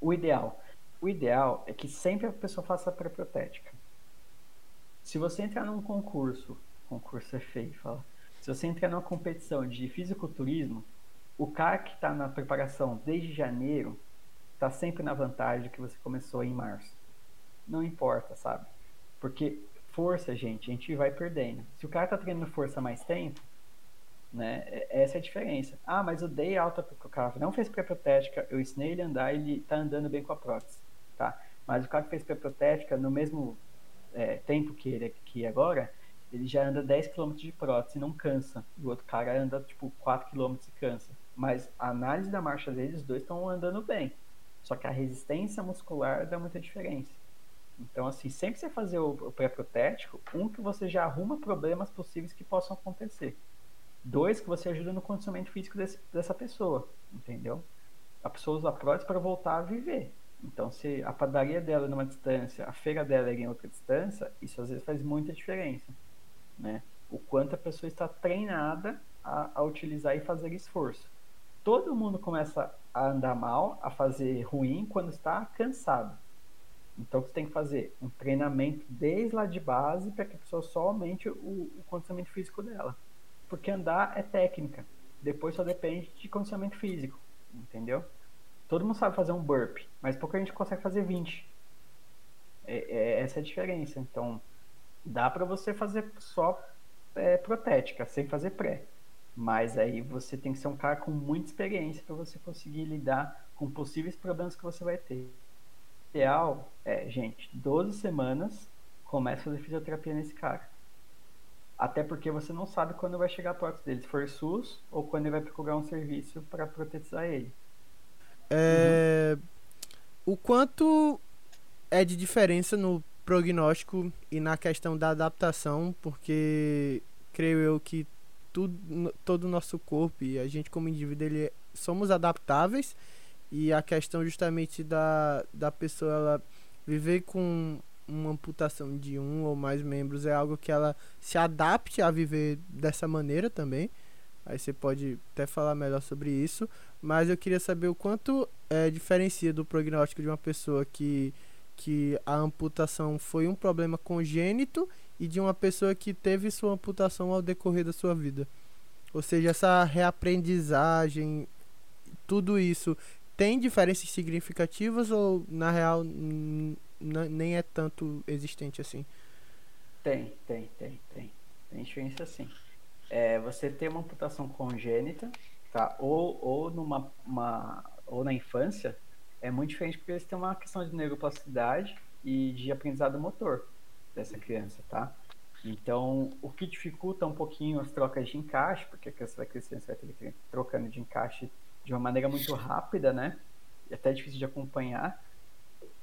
B: O ideal. O ideal é que sempre a pessoa faça a pré-protética. Se você entrar num concurso concurso é feio, fala. Se você entrar numa competição de fisiculturismo, o cara que está na preparação desde janeiro está sempre na vantagem que você começou em março. Não importa, sabe? Porque força, gente, a gente vai perdendo. Se o cara tá treinando força mais tempo, né? É, essa é a diferença. Ah, mas eu dei alta porque o cara não fez pré-protética, eu ensinei ele a andar ele tá andando bem com a prótese, tá? Mas o cara que fez pré-protética no mesmo é, tempo que ele aqui agora, ele já anda 10 km de prótese e não cansa. E o outro cara anda tipo 4 km e cansa. Mas a análise da marcha deles, os dois estão andando bem. Só que a resistência muscular dá muita diferença. Então, assim, sempre você fazer o pré-protético, um que você já arruma problemas possíveis que possam acontecer. Dois, que você ajuda no condicionamento físico desse, dessa pessoa, entendeu? A pessoa usa a prótese para voltar a viver. Então, se a padaria dela é numa distância, a feira dela é em outra distância, isso às vezes faz muita diferença né? O quanto a pessoa está treinada a, a utilizar e fazer esforço. Todo mundo começa a andar mal, a fazer ruim quando está cansado. Então você tem que fazer um treinamento desde lá de base para que a pessoa só aumente o, o condicionamento físico dela. Porque andar é técnica. Depois só depende de condicionamento físico. Entendeu? Todo mundo sabe fazer um burp, mas pouca gente consegue fazer 20. É, é, essa é a diferença. Então, dá para você fazer só é, protética, sem fazer pré. Mas aí você tem que ser um cara com muita experiência para você conseguir lidar com possíveis problemas que você vai ter. O ideal é, gente, 12 semanas começa a fazer fisioterapia nesse cara. Até porque você não sabe quando vai chegar a prótese dele, se for SUS ou quando ele vai procurar um serviço para protetizar ele.
A: É... Uhum. O quanto é de diferença no prognóstico e na questão da adaptação, porque creio eu que tudo, todo o nosso corpo e a gente como indivíduo ele, é, somos adaptáveis e a questão justamente da, da pessoa ela viver com uma amputação de um ou mais membros é algo que ela se adapte a viver dessa maneira também. Aí você pode até falar melhor sobre isso, mas eu queria saber o quanto é, diferencia do prognóstico de uma pessoa que que a amputação foi um problema congênito e de uma pessoa que teve sua amputação ao decorrer da sua vida. Ou seja, essa reaprendizagem, tudo isso tem diferenças significativas ou na real nem é tanto existente assim?
B: Tem, tem, tem, tem. Tem diferença sim. É, você tem uma amputação congênita, tá? Ou, ou numa uma, ou na infância, é muito diferente porque eles têm uma questão de neuroplasticidade e de aprendizado motor dessa criança, tá? Então, o que dificulta um pouquinho as trocas de encaixe, porque a criança vai crescendo, você vai ter trocando de encaixe de uma maneira muito rápida, né? E até difícil de acompanhar.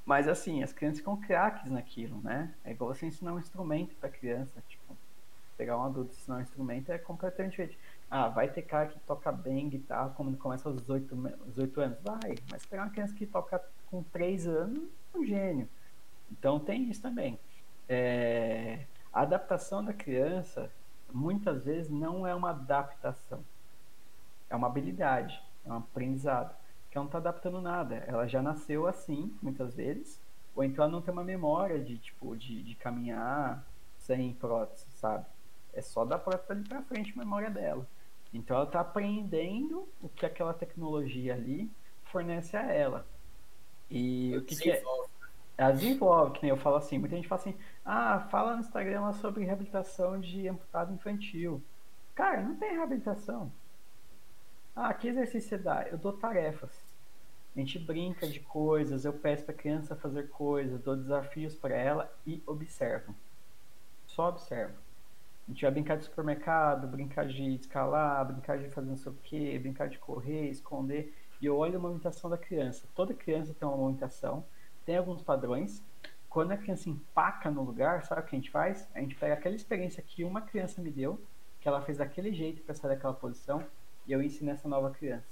B: Mas assim, as crianças ficam craques naquilo, né? É igual você ensinar um instrumento para criança, tipo, pegar um adulto e ensinar um instrumento é completamente diferente. Ah, vai ter cara que toca bem guitarra quando começa aos 18, 18 anos? Vai, mas pegar uma criança que toca com 3 anos, é um gênio. Então tem isso também. É... A adaptação da criança, muitas vezes, não é uma adaptação. É uma habilidade, é um aprendizado. Que ela não está adaptando nada. Ela já nasceu assim, muitas vezes. Ou então ela não tem uma memória de, tipo, de, de caminhar sem prótese, sabe? É só da prótese ali para frente a memória dela. Então ela está aprendendo o que aquela tecnologia ali fornece a ela. E o que, que é? Ela desenvolve, que nem eu falo assim, muita gente fala assim, ah, fala no Instagram sobre reabilitação de amputado infantil. Cara, não tem reabilitação. Ah, que exercício você dá? Eu dou tarefas. A gente brinca de coisas, eu peço para a criança fazer coisas, dou desafios para ela e observo. Só observo. A gente vai brincar de supermercado, brincar de escalar, brincar de fazer não sei o quê, brincar de correr, esconder. E eu olho a movimentação da criança. Toda criança tem uma movimentação, tem alguns padrões. Quando a criança empaca no lugar, sabe o que a gente faz? A gente pega aquela experiência que uma criança me deu, que ela fez daquele jeito para sair daquela posição, e eu ensino essa nova criança.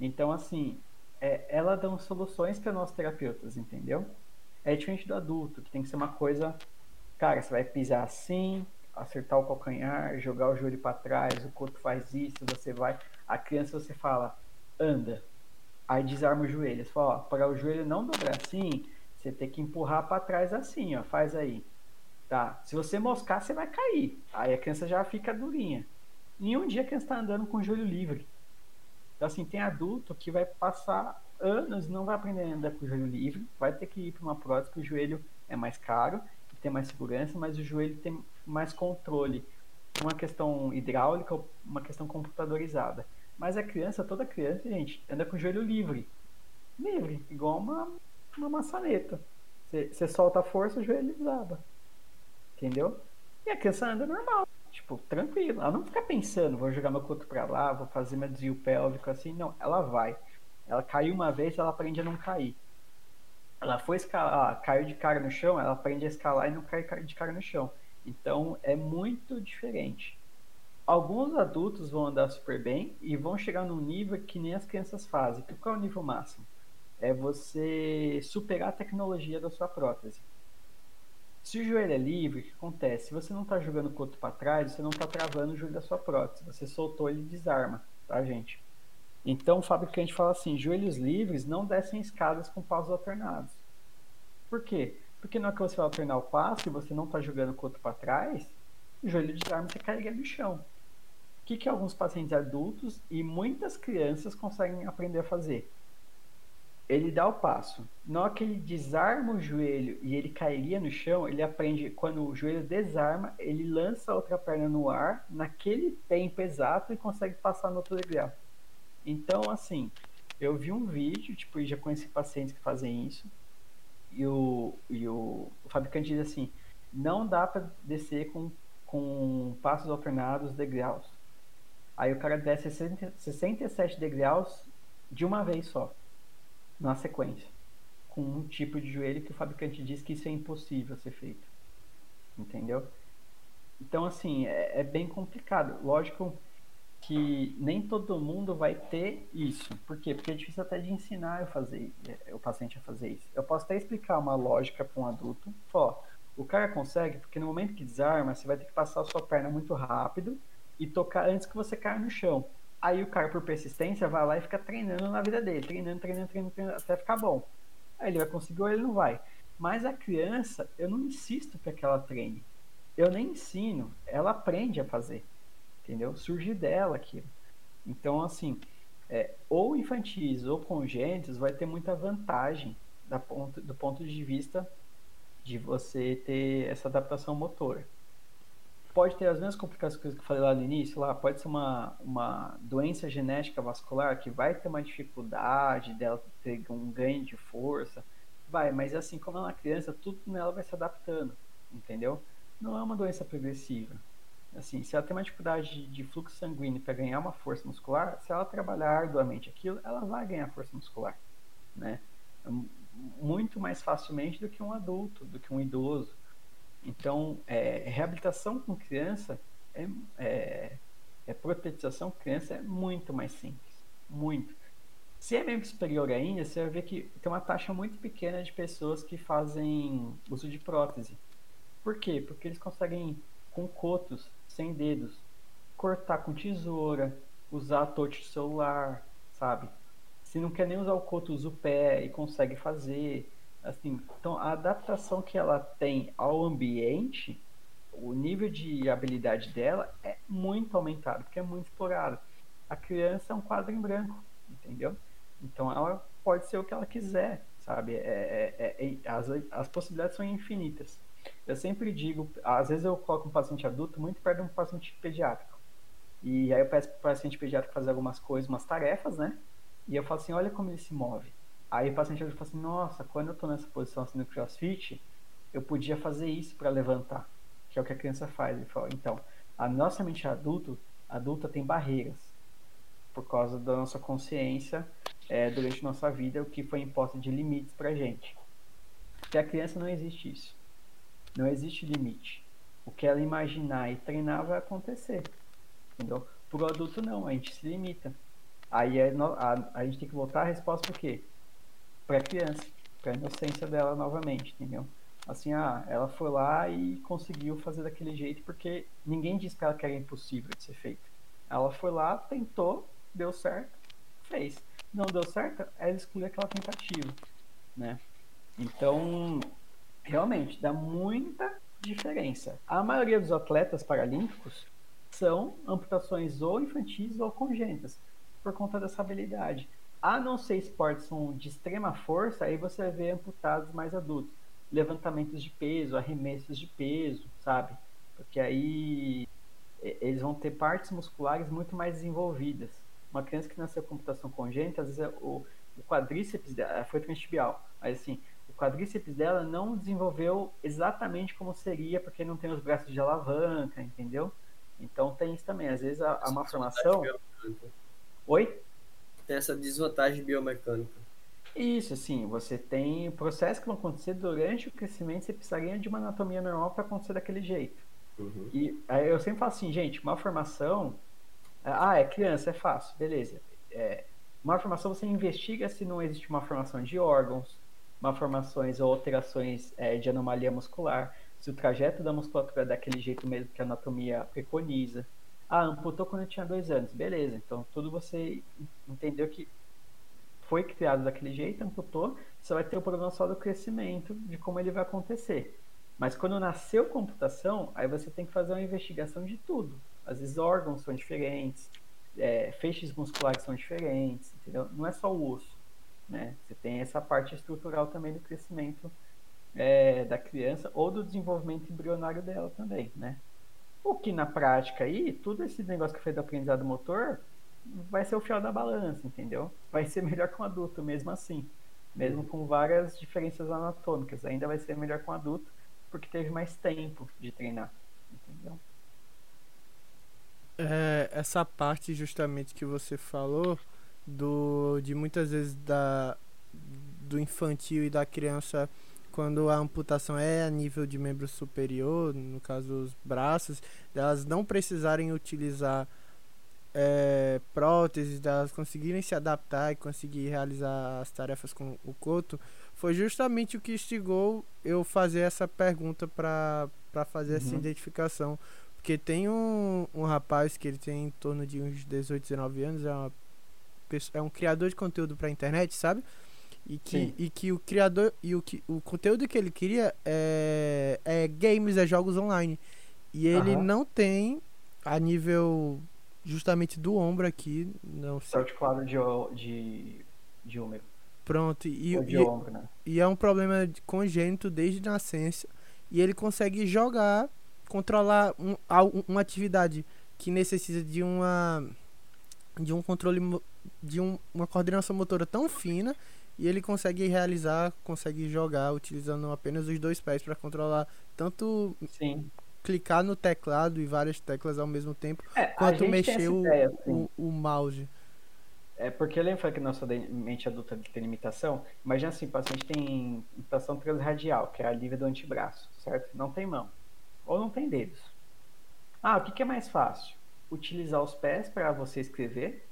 B: Então, assim, é, ela dá soluções para nós terapeutas, entendeu? É diferente do adulto, que tem que ser uma coisa, cara, você vai pisar assim, acertar o calcanhar, jogar o joelho para trás, o corpo faz isso, você vai. A criança você fala, anda. Aí desarma o joelho. Você fala, para o joelho não dobrar assim, você tem que empurrar para trás assim, ó, faz aí. Tá? Se você moscar, você vai cair. Aí a criança já fica durinha. Nenhum dia a criança está andando com o joelho livre. Então, assim, tem adulto que vai passar anos não vai aprender a andar com o joelho livre, vai ter que ir para uma prótese que o joelho é mais caro, tem mais segurança, mas o joelho tem mais controle. Uma questão hidráulica, uma questão computadorizada. Mas a criança, toda criança, gente, anda com o joelho livre. Livre, igual uma, uma maçaneta. Você solta a força, o joelho desaba. Entendeu? E a criança anda normal, tipo, tranquilo. Ela não fica pensando, vou jogar meu corpo pra lá, vou fazer meu desvio pélvico assim. Não, ela vai. Ela caiu uma vez, ela aprende a não cair. Ela foi escalar, caiu de cara no chão, ela aprende a escalar e não cai de cara no chão. Então é muito diferente. Alguns adultos vão andar super bem e vão chegar num nível que nem as crianças fazem. Qual é o nível máximo? É você superar a tecnologia da sua prótese. Se o joelho é livre, o que acontece? Se você não está jogando o coto para trás, você não está travando o joelho da sua prótese. Você soltou, ele desarma, tá, gente? Então o fabricante fala assim: joelhos livres não descem escadas com passos alternados. Por quê? Porque na hora que você vai alternar o passo e você não está jogando o coto para trás, o joelho desarma e você cairia no chão. O que, que alguns pacientes adultos e muitas crianças conseguem aprender a fazer? Ele dá o passo. Na hora que ele desarma o joelho e ele cairia no chão, ele aprende, quando o joelho desarma, ele lança a outra perna no ar, naquele tempo exato, e consegue passar no outro degrau. Então, assim, eu vi um vídeo, tipo, já conheci pacientes que fazem isso, e o, e o, fabricante diz assim: não dá para descer com, com passos alternados degraus. Aí o cara desce 60, 67 degraus de uma vez só, na sequência, com um tipo de joelho que o fabricante diz que isso é impossível ser feito. Entendeu? Então, assim, é, é bem complicado. Lógico que nem todo mundo vai ter isso. Por quê? Porque é difícil até de ensinar eu fazer, é, o paciente a fazer isso. Eu posso até explicar uma lógica para um adulto. Ó, o cara consegue porque no momento que desarma, você vai ter que passar a sua perna muito rápido e tocar antes que você caia no chão. Aí o cara, por persistência, vai lá e fica treinando na vida dele, treinando, treinando, treinando, treinando até ficar bom. Aí ele vai conseguir ou ele não vai. Mas a criança, eu não insisto para que ela treine. eu nem ensino, ela aprende a fazer, entendeu? Surge dela aquilo. Então, assim, é, ou infantis ou congênitos vai ter muita vantagem da ponto, do ponto de vista de você ter essa adaptação motora. Pode ter as mesmas complicações que eu falei lá no início, lá pode ser uma, uma doença genética vascular que vai ter uma dificuldade dela ter um ganho de força, vai, mas assim como ela é uma criança, tudo nela vai se adaptando, entendeu? Não é uma doença progressiva. Assim, se ela tem uma dificuldade de fluxo sanguíneo para ganhar uma força muscular, se ela trabalhar arduamente aquilo, ela vai ganhar força muscular, né? Muito mais facilmente do que um adulto, do que um idoso. Então, é, reabilitação com criança, é, é, é protetização com criança é muito mais simples, muito. Se é membro superior ainda, você vai ver que tem uma taxa muito pequena de pessoas que fazem uso de prótese. Por quê? Porque eles conseguem, com cotos, sem dedos, cortar com tesoura, usar touch celular, sabe? Se não quer nem usar o coto, usa o pé e consegue fazer. Assim, então a adaptação que ela tem ao ambiente, o nível de habilidade dela é muito aumentado, porque é muito explorado. A criança é um quadro em branco, entendeu? Então ela pode ser o que ela quiser, sabe? É, é, é, é as, as possibilidades são infinitas. Eu sempre digo, às vezes eu coloco um paciente adulto muito perto de um paciente pediátrico. E aí eu peço para o paciente pediátrico fazer algumas coisas, umas tarefas, né? E eu falo assim, olha como ele se move. Aí o paciente adulto fala assim, nossa, quando eu estou nessa posição assim no crossfit, eu podia fazer isso para levantar, que é o que a criança faz. Ele fala, então, a nossa mente adulto, adulta tem barreiras por causa da nossa consciência é, durante nossa vida, o que foi imposto de limites para gente. Porque a criança não existe isso. Não existe limite. O que ela imaginar e treinar vai acontecer. Entendeu? Para o adulto, não, a gente se limita. Aí é a, a gente tem que voltar a resposta por quê? Para a criança, para a inocência dela novamente, entendeu? Assim, ah, ela foi lá e conseguiu fazer daquele jeito porque ninguém disse para ela que era impossível de ser feito. Ela foi lá, tentou, deu certo, fez. Não deu certo, ela exclui aquela tentativa, né? Então, realmente dá muita diferença. A maioria dos atletas paralímpicos são amputações ou infantis ou congênitas, por conta dessa habilidade. A não ser esportes de extrema força, aí você ver amputados mais adultos. Levantamentos de peso, arremessos de peso, sabe? Porque aí eles vão ter partes musculares muito mais desenvolvidas. Uma criança que nasceu com amputação congênita, às vezes é o, o quadríceps foi transtibial, mas assim, quadríceps dela não desenvolveu exatamente como seria, porque não tem os braços de alavanca, entendeu? Então tem isso também. Às vezes a, a malformação. Oi?
C: Tem essa desvantagem biomecânica.
B: Isso, assim, você tem processos que vão acontecer durante o crescimento, você precisaria de uma anatomia normal para acontecer daquele jeito. Uhum. E aí eu sempre falo assim, gente, malformação. Ah, é criança, é fácil, beleza. É, malformação você investiga se não existe uma formação de órgãos, malformações ou alterações é, de anomalia muscular, se o trajeto da musculatura é daquele jeito mesmo que a anatomia preconiza. Ah, amputou quando eu tinha dois anos. Beleza, então tudo você entendeu que foi criado daquele jeito, amputou, você vai ter o problema só do crescimento, de como ele vai acontecer. Mas quando nasceu computação, aí você tem que fazer uma investigação de tudo. Às vezes órgãos são diferentes, é, feixes musculares são diferentes, entendeu? Não é só o osso. Né? Você tem essa parte estrutural também do crescimento é, da criança ou do desenvolvimento embrionário dela também, né? O que na prática aí, tudo esse negócio que foi do aprendizado motor vai ser o fiel da balança, entendeu? Vai ser melhor com adulto mesmo assim. Mesmo com várias diferenças anatômicas, ainda vai ser melhor com adulto porque teve mais tempo de treinar, entendeu?
A: É, essa parte justamente que você falou do de muitas vezes da do infantil e da criança quando a amputação é a nível de membro superior, no caso os braços, elas não precisarem utilizar é, próteses, elas conseguirem se adaptar e conseguir realizar as tarefas com o coto, foi justamente o que instigou eu fazer essa pergunta para fazer uhum. essa identificação. Porque tem um, um rapaz que ele tem em torno de uns 18, 19 anos, é uma é um criador de conteúdo para internet, sabe? E que, e que o criador e o, que, o conteúdo que ele queria é, é games, é jogos online. E ele
B: Aham.
A: não tem a nível justamente do ombro aqui, não sei.
B: Articulado de, o- de, de úmero.
A: Pronto, e,
B: ou de
A: e,
B: ombro, né?
A: e é um problema de- congênito desde nascença. E ele consegue jogar, controlar um, uma atividade que necessita de uma de um controle de um- uma coordenação motora tão fina e ele consegue realizar, consegue jogar utilizando apenas os dois pés para controlar tanto
B: Sim.
A: clicar no teclado e várias teclas ao mesmo tempo,
B: É,
A: quanto mexer o,
B: ideia, assim.
A: o, o mouse.
B: É porque lembra que nossa mente adulta tem limitação? Imagina assim, o paciente tem implantação transradial, que é a alívio do antebraço, certo? Não tem mão. Ou não tem dedos. Ah, o que, que é mais fácil? Utilizar os pés para você escrever?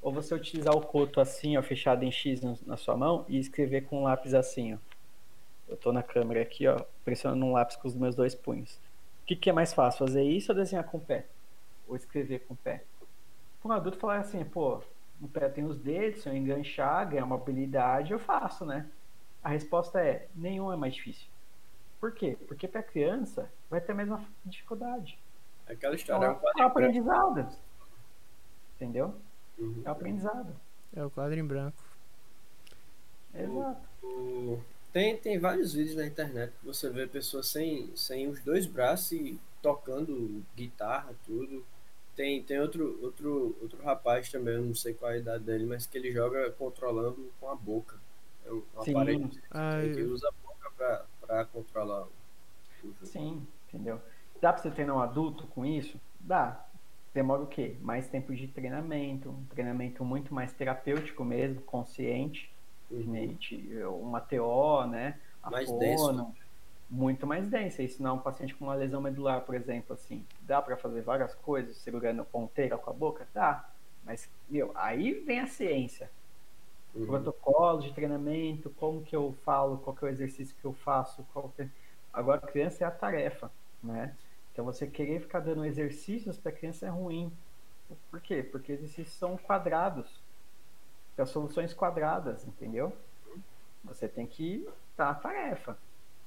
B: Ou você utilizar o coto assim, ó, fechado em X na sua mão e escrever com um lápis assim, ó. Eu tô na câmera aqui, ó, pressionando um lápis com os meus dois punhos. O que, que é mais fácil, fazer isso ou desenhar com o pé? Ou escrever com o pé? Para um adulto falar assim, pô, o pé tem os dedos, se eu enganchar, ganhar uma habilidade, eu faço, né? A resposta é, nenhum é mais difícil. Por quê? Porque para criança vai ter a mesma dificuldade.
C: Aquela
B: É
C: história é um,
B: é um
C: quadrinho branco.
B: aprendizado. Entendeu?
C: Uhum.
B: É um aprendizado.
A: É o quadro em branco.
B: Exato.
C: O- Tem, tem vários vídeos na internet que você vê pessoas sem, sem os dois braços e tocando guitarra, tudo. Tem, tem outro, outro, outro rapaz também, eu não sei qual é a idade dele, mas que ele joga controlando com a boca. É um
B: Sim.
C: aparelho
A: Ah,
C: que
A: eu-
C: usa a boca pra, pra controlar o o jogo.
B: Sim, entendeu? Dá pra você treinar um adulto com isso? Dá. Demora o quê? Mais tempo de treinamento, um treinamento muito mais terapêutico mesmo, consciente,
C: Uhum.
B: uma TO, né? A
C: Mais
B: fono,
C: denso.
B: muito mais densa. Isso não é um paciente com uma lesão medular, por exemplo, assim. Dá pra fazer várias coisas, segurando ponteira com a boca? Dá. Mas, meu, aí vem a ciência.
C: Uhum.
B: Protocolo de treinamento, como que eu falo, qual que é o exercício que eu faço, qual que é... Agora, a criança é a tarefa, né? Então, você querer ficar dando exercícios para a criança é ruim. Por quê? Porque exercícios são quadrados. São soluções quadradas, entendeu? Você tem que dar a tarefa.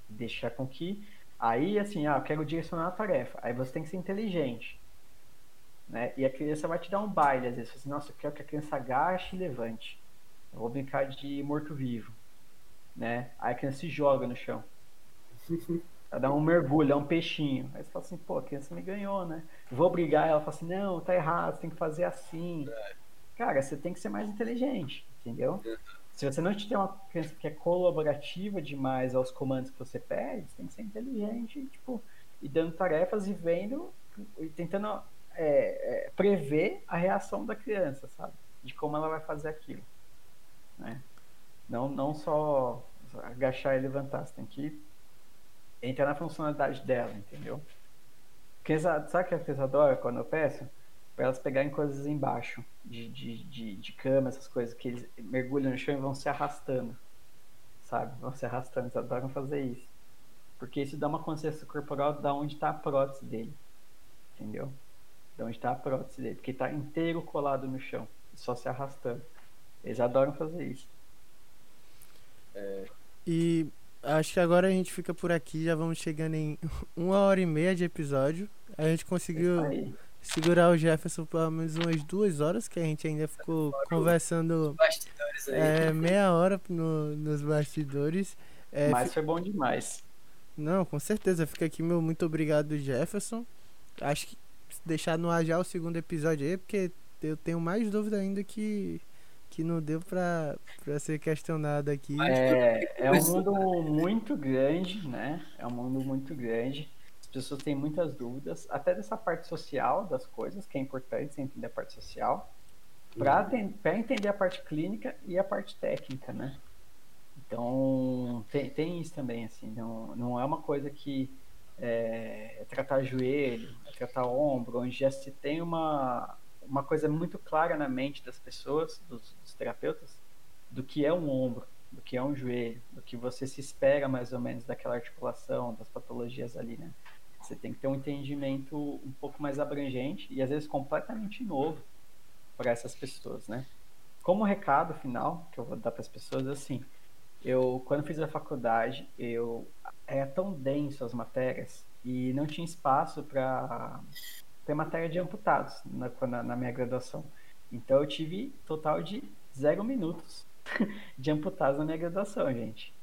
B: Deixar com que... Aí, assim, ah, eu quero direcionar a tarefa. Aí você tem que ser inteligente. Né? E a criança vai te dar um baile, às vezes. Nossa, eu quero que a criança agache e levante. Eu vou brincar de morto-vivo. Né? Aí a criança se joga no chão. [LAUGHS] Dá um mergulho, dá um peixinho. Aí você fala assim, pô, a criança me ganhou, né? Vou brigar, ela fala assim, não, tá errado, você tem que fazer assim. Cara, você tem que ser mais inteligente, entendeu? Se você não tiver uma criança que é colaborativa demais aos comandos que você pede, você tem que ser inteligente, tipo, e dando tarefas e vendo, e tentando é, é, prever a reação da criança, sabe? De como ela vai fazer aquilo. Né? Não, não só agachar e levantar, você tem que entrar na funcionalidade dela, entendeu? Criança, sabe o que a criança adora quando eu peço? Para elas pegarem coisas embaixo de, de, de, de cama, essas coisas que eles mergulham no chão e vão se arrastando, sabe? Vão se arrastando, eles adoram fazer isso. Porque isso dá uma consciência corporal da onde está a prótese dele, entendeu? De onde está a prótese dele, porque está inteiro colado no chão, só se arrastando. Eles adoram fazer isso.
A: E acho que agora a gente fica por aqui, já vamos chegando em [LAUGHS] uma hora e meia de episódio. A gente conseguiu
B: Aí.
A: segurar o Jefferson por pelo menos umas duas horas, que a gente ainda ficou conversando é, [LAUGHS] meia hora no- nos bastidores. É,
B: Mas foi bom demais.
A: Não, com certeza. Fica aqui meu muito obrigado, Jefferson. Acho que deixar no ar já o segundo episódio aí, porque eu tenho mais dúvida ainda que, que não deu pra, pra ser questionado aqui.
B: É, é um mundo muito grande, né? É um mundo muito grande. As pessoas têm muitas dúvidas, até dessa parte social das coisas, que é importante você entender a parte social, para entender a parte clínica e a parte técnica, né? Então, tem, tem isso também, assim, não, não é uma coisa que é, é tratar joelho, é tratar ombro, onde já se tem uma, uma coisa muito clara na mente das pessoas, dos, dos terapeutas, do que é um ombro, do que é um joelho, do que você se espera mais ou menos daquela articulação, das patologias ali, né? Você tem que ter um entendimento um pouco mais abrangente e às vezes completamente novo para essas pessoas, né? Como recado final que eu vou dar para as pessoas é assim, eu quando fiz a faculdade, eu era tão denso as matérias e não tinha espaço para ter matéria de amputados na, na, na, minha graduação. Então eu tive total de zero minutos [LAUGHS] de amputados na minha graduação, gente.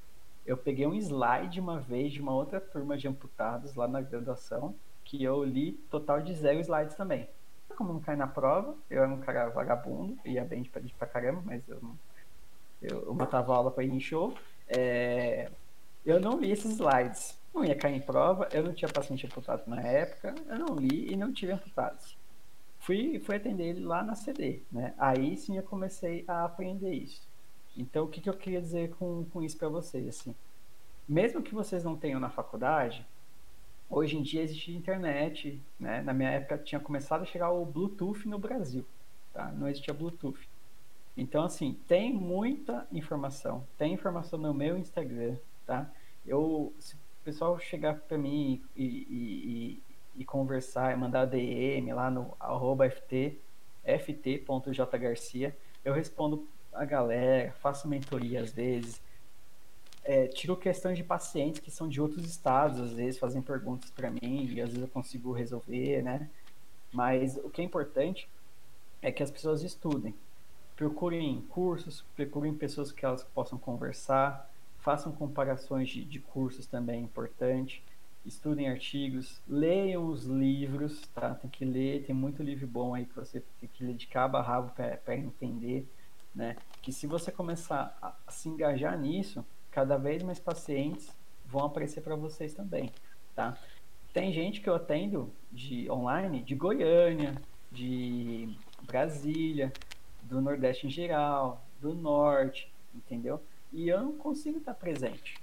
B: Eu peguei um slide uma vez de uma outra turma de amputados lá na graduação, que eu li total de zero slides também. Como não cai na prova, eu era um cara vagabundo, ia bem de, pra caramba, mas eu, eu, eu matava aula para ir em show. É, eu não li esses slides. Não ia cair em prova, eu não tinha paciente amputado na época, eu não li e não tive amputados. Fui, fui atender ele lá na CD, né? Aí sim eu comecei a aprender isso. Então, o que, que eu queria dizer com, com isso para vocês? Assim, mesmo que vocês não tenham na faculdade, hoje em dia existe internet, né? Na minha época tinha começado a chegar o Bluetooth no Brasil, tá? Não existia Bluetooth. Então, assim, tem muita informação. Tem informação no meu Instagram, tá? Eu, pessoal chegar para mim e, e, e, e, conversar, mandar DM lá no arroba ft, ft.jgarcia, eu respondo a galera, faço mentoria às vezes, é, tiro questões de pacientes que são de outros estados, às vezes fazem perguntas para mim e às vezes eu consigo resolver, né? Mas o que é importante é que as pessoas estudem, procurem cursos, procurem pessoas que elas possam conversar, façam comparações de, de cursos também é importante, estudem artigos, leiam os livros, tá? Tem que ler, tem muito livro bom aí que você tem que ler de cabo a rabo para entender, né? Que se você começar a, se engajar nisso, cada vez mais pacientes vão aparecer para vocês também, tá? Tem gente que eu atendo de online de Goiânia, de Brasília, do Nordeste em geral, do Norte, entendeu? E eu não consigo estar presente,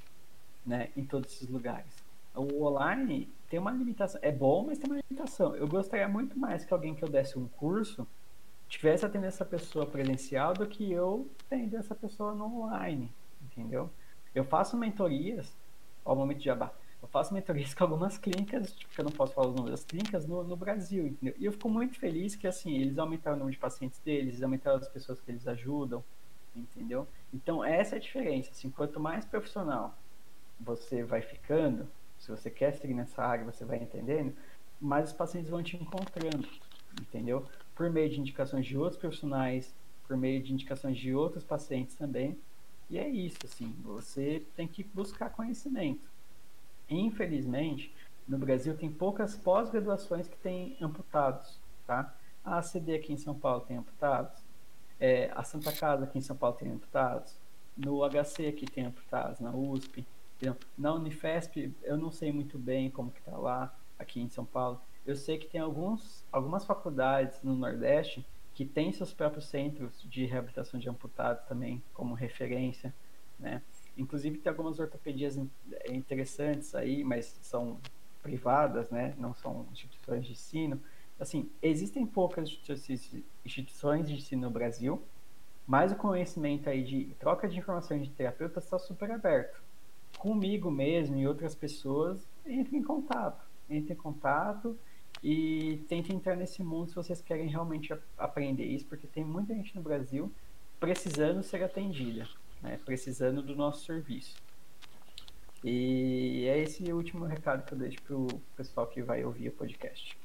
B: né, em todos esses lugares. O online tem uma limitação, é bom, mas tem uma limitação. Eu gostaria muito mais que alguém que eu desse um curso tivesse atendendo essa pessoa presencial do que eu tendo essa pessoa no online, entendeu? Eu faço mentorias, ao momento de abar, eu faço mentorias [LAUGHS] com algumas clínicas, tipo, que eu não posso falar os nomes das clínicas, no, no Brasil, entendeu? E eu fico muito feliz que, assim, eles aumentaram o número de pacientes deles, eles aumentaram as pessoas que eles ajudam, entendeu? Então, essa é a diferença, assim, quanto mais profissional você vai ficando, se você quer seguir nessa área, você vai entendendo, mais os pacientes vão te encontrando, entendeu? Por meio de indicações de outros profissionais, por meio de indicações de outros pacientes também, e é isso, assim, você tem que buscar conhecimento. Infelizmente, no Brasil tem poucas pós-graduações que têm amputados, tá? A ACD aqui em São Paulo tem amputados, é, a Santa Casa aqui em São Paulo tem amputados, no HC aqui tem amputados, na USP, na Unifesp eu não sei muito bem como que tá lá, aqui em São Paulo. Eu sei que tem alguns, algumas faculdades no Nordeste que têm seus próprios centros de reabilitação de amputados também como referência, né? Inclusive tem algumas ortopedias interessantes aí, mas são privadas, né? Não são instituições de ensino. Assim, existem poucas instituições de ensino no Brasil, mas o conhecimento aí de troca de informações de terapeuta está super aberto. Comigo mesmo e outras pessoas, entre em contato. Entre em contato e tentem entrar nesse mundo se vocês querem realmente aprender isso, porque tem muita gente no Brasil precisando ser atendida né, precisando do nosso serviço. E é esse o último recado que eu deixo para o pessoal que vai ouvir o podcast.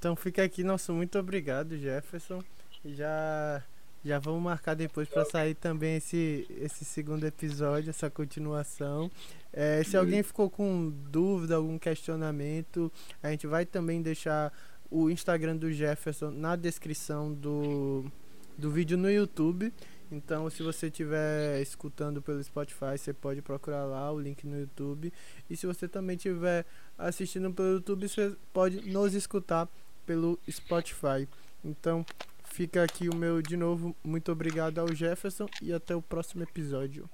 A: Então fica aqui nosso muito obrigado, Jefferson. Já já vamos marcar depois para sair também esse, esse segundo episódio, essa continuação. É, se alguém ficou com dúvida, algum questionamento, a gente vai também deixar o Instagram do Jefferson na descrição do, do vídeo no YouTube. Então, se você estiver escutando pelo Spotify, você pode procurar lá o link no YouTube. E se você também estiver assistindo pelo YouTube, você pode nos escutar pelo Spotify. Então, fica aqui o meu de novo. Muito obrigado ao Jefferson e até o próximo episódio.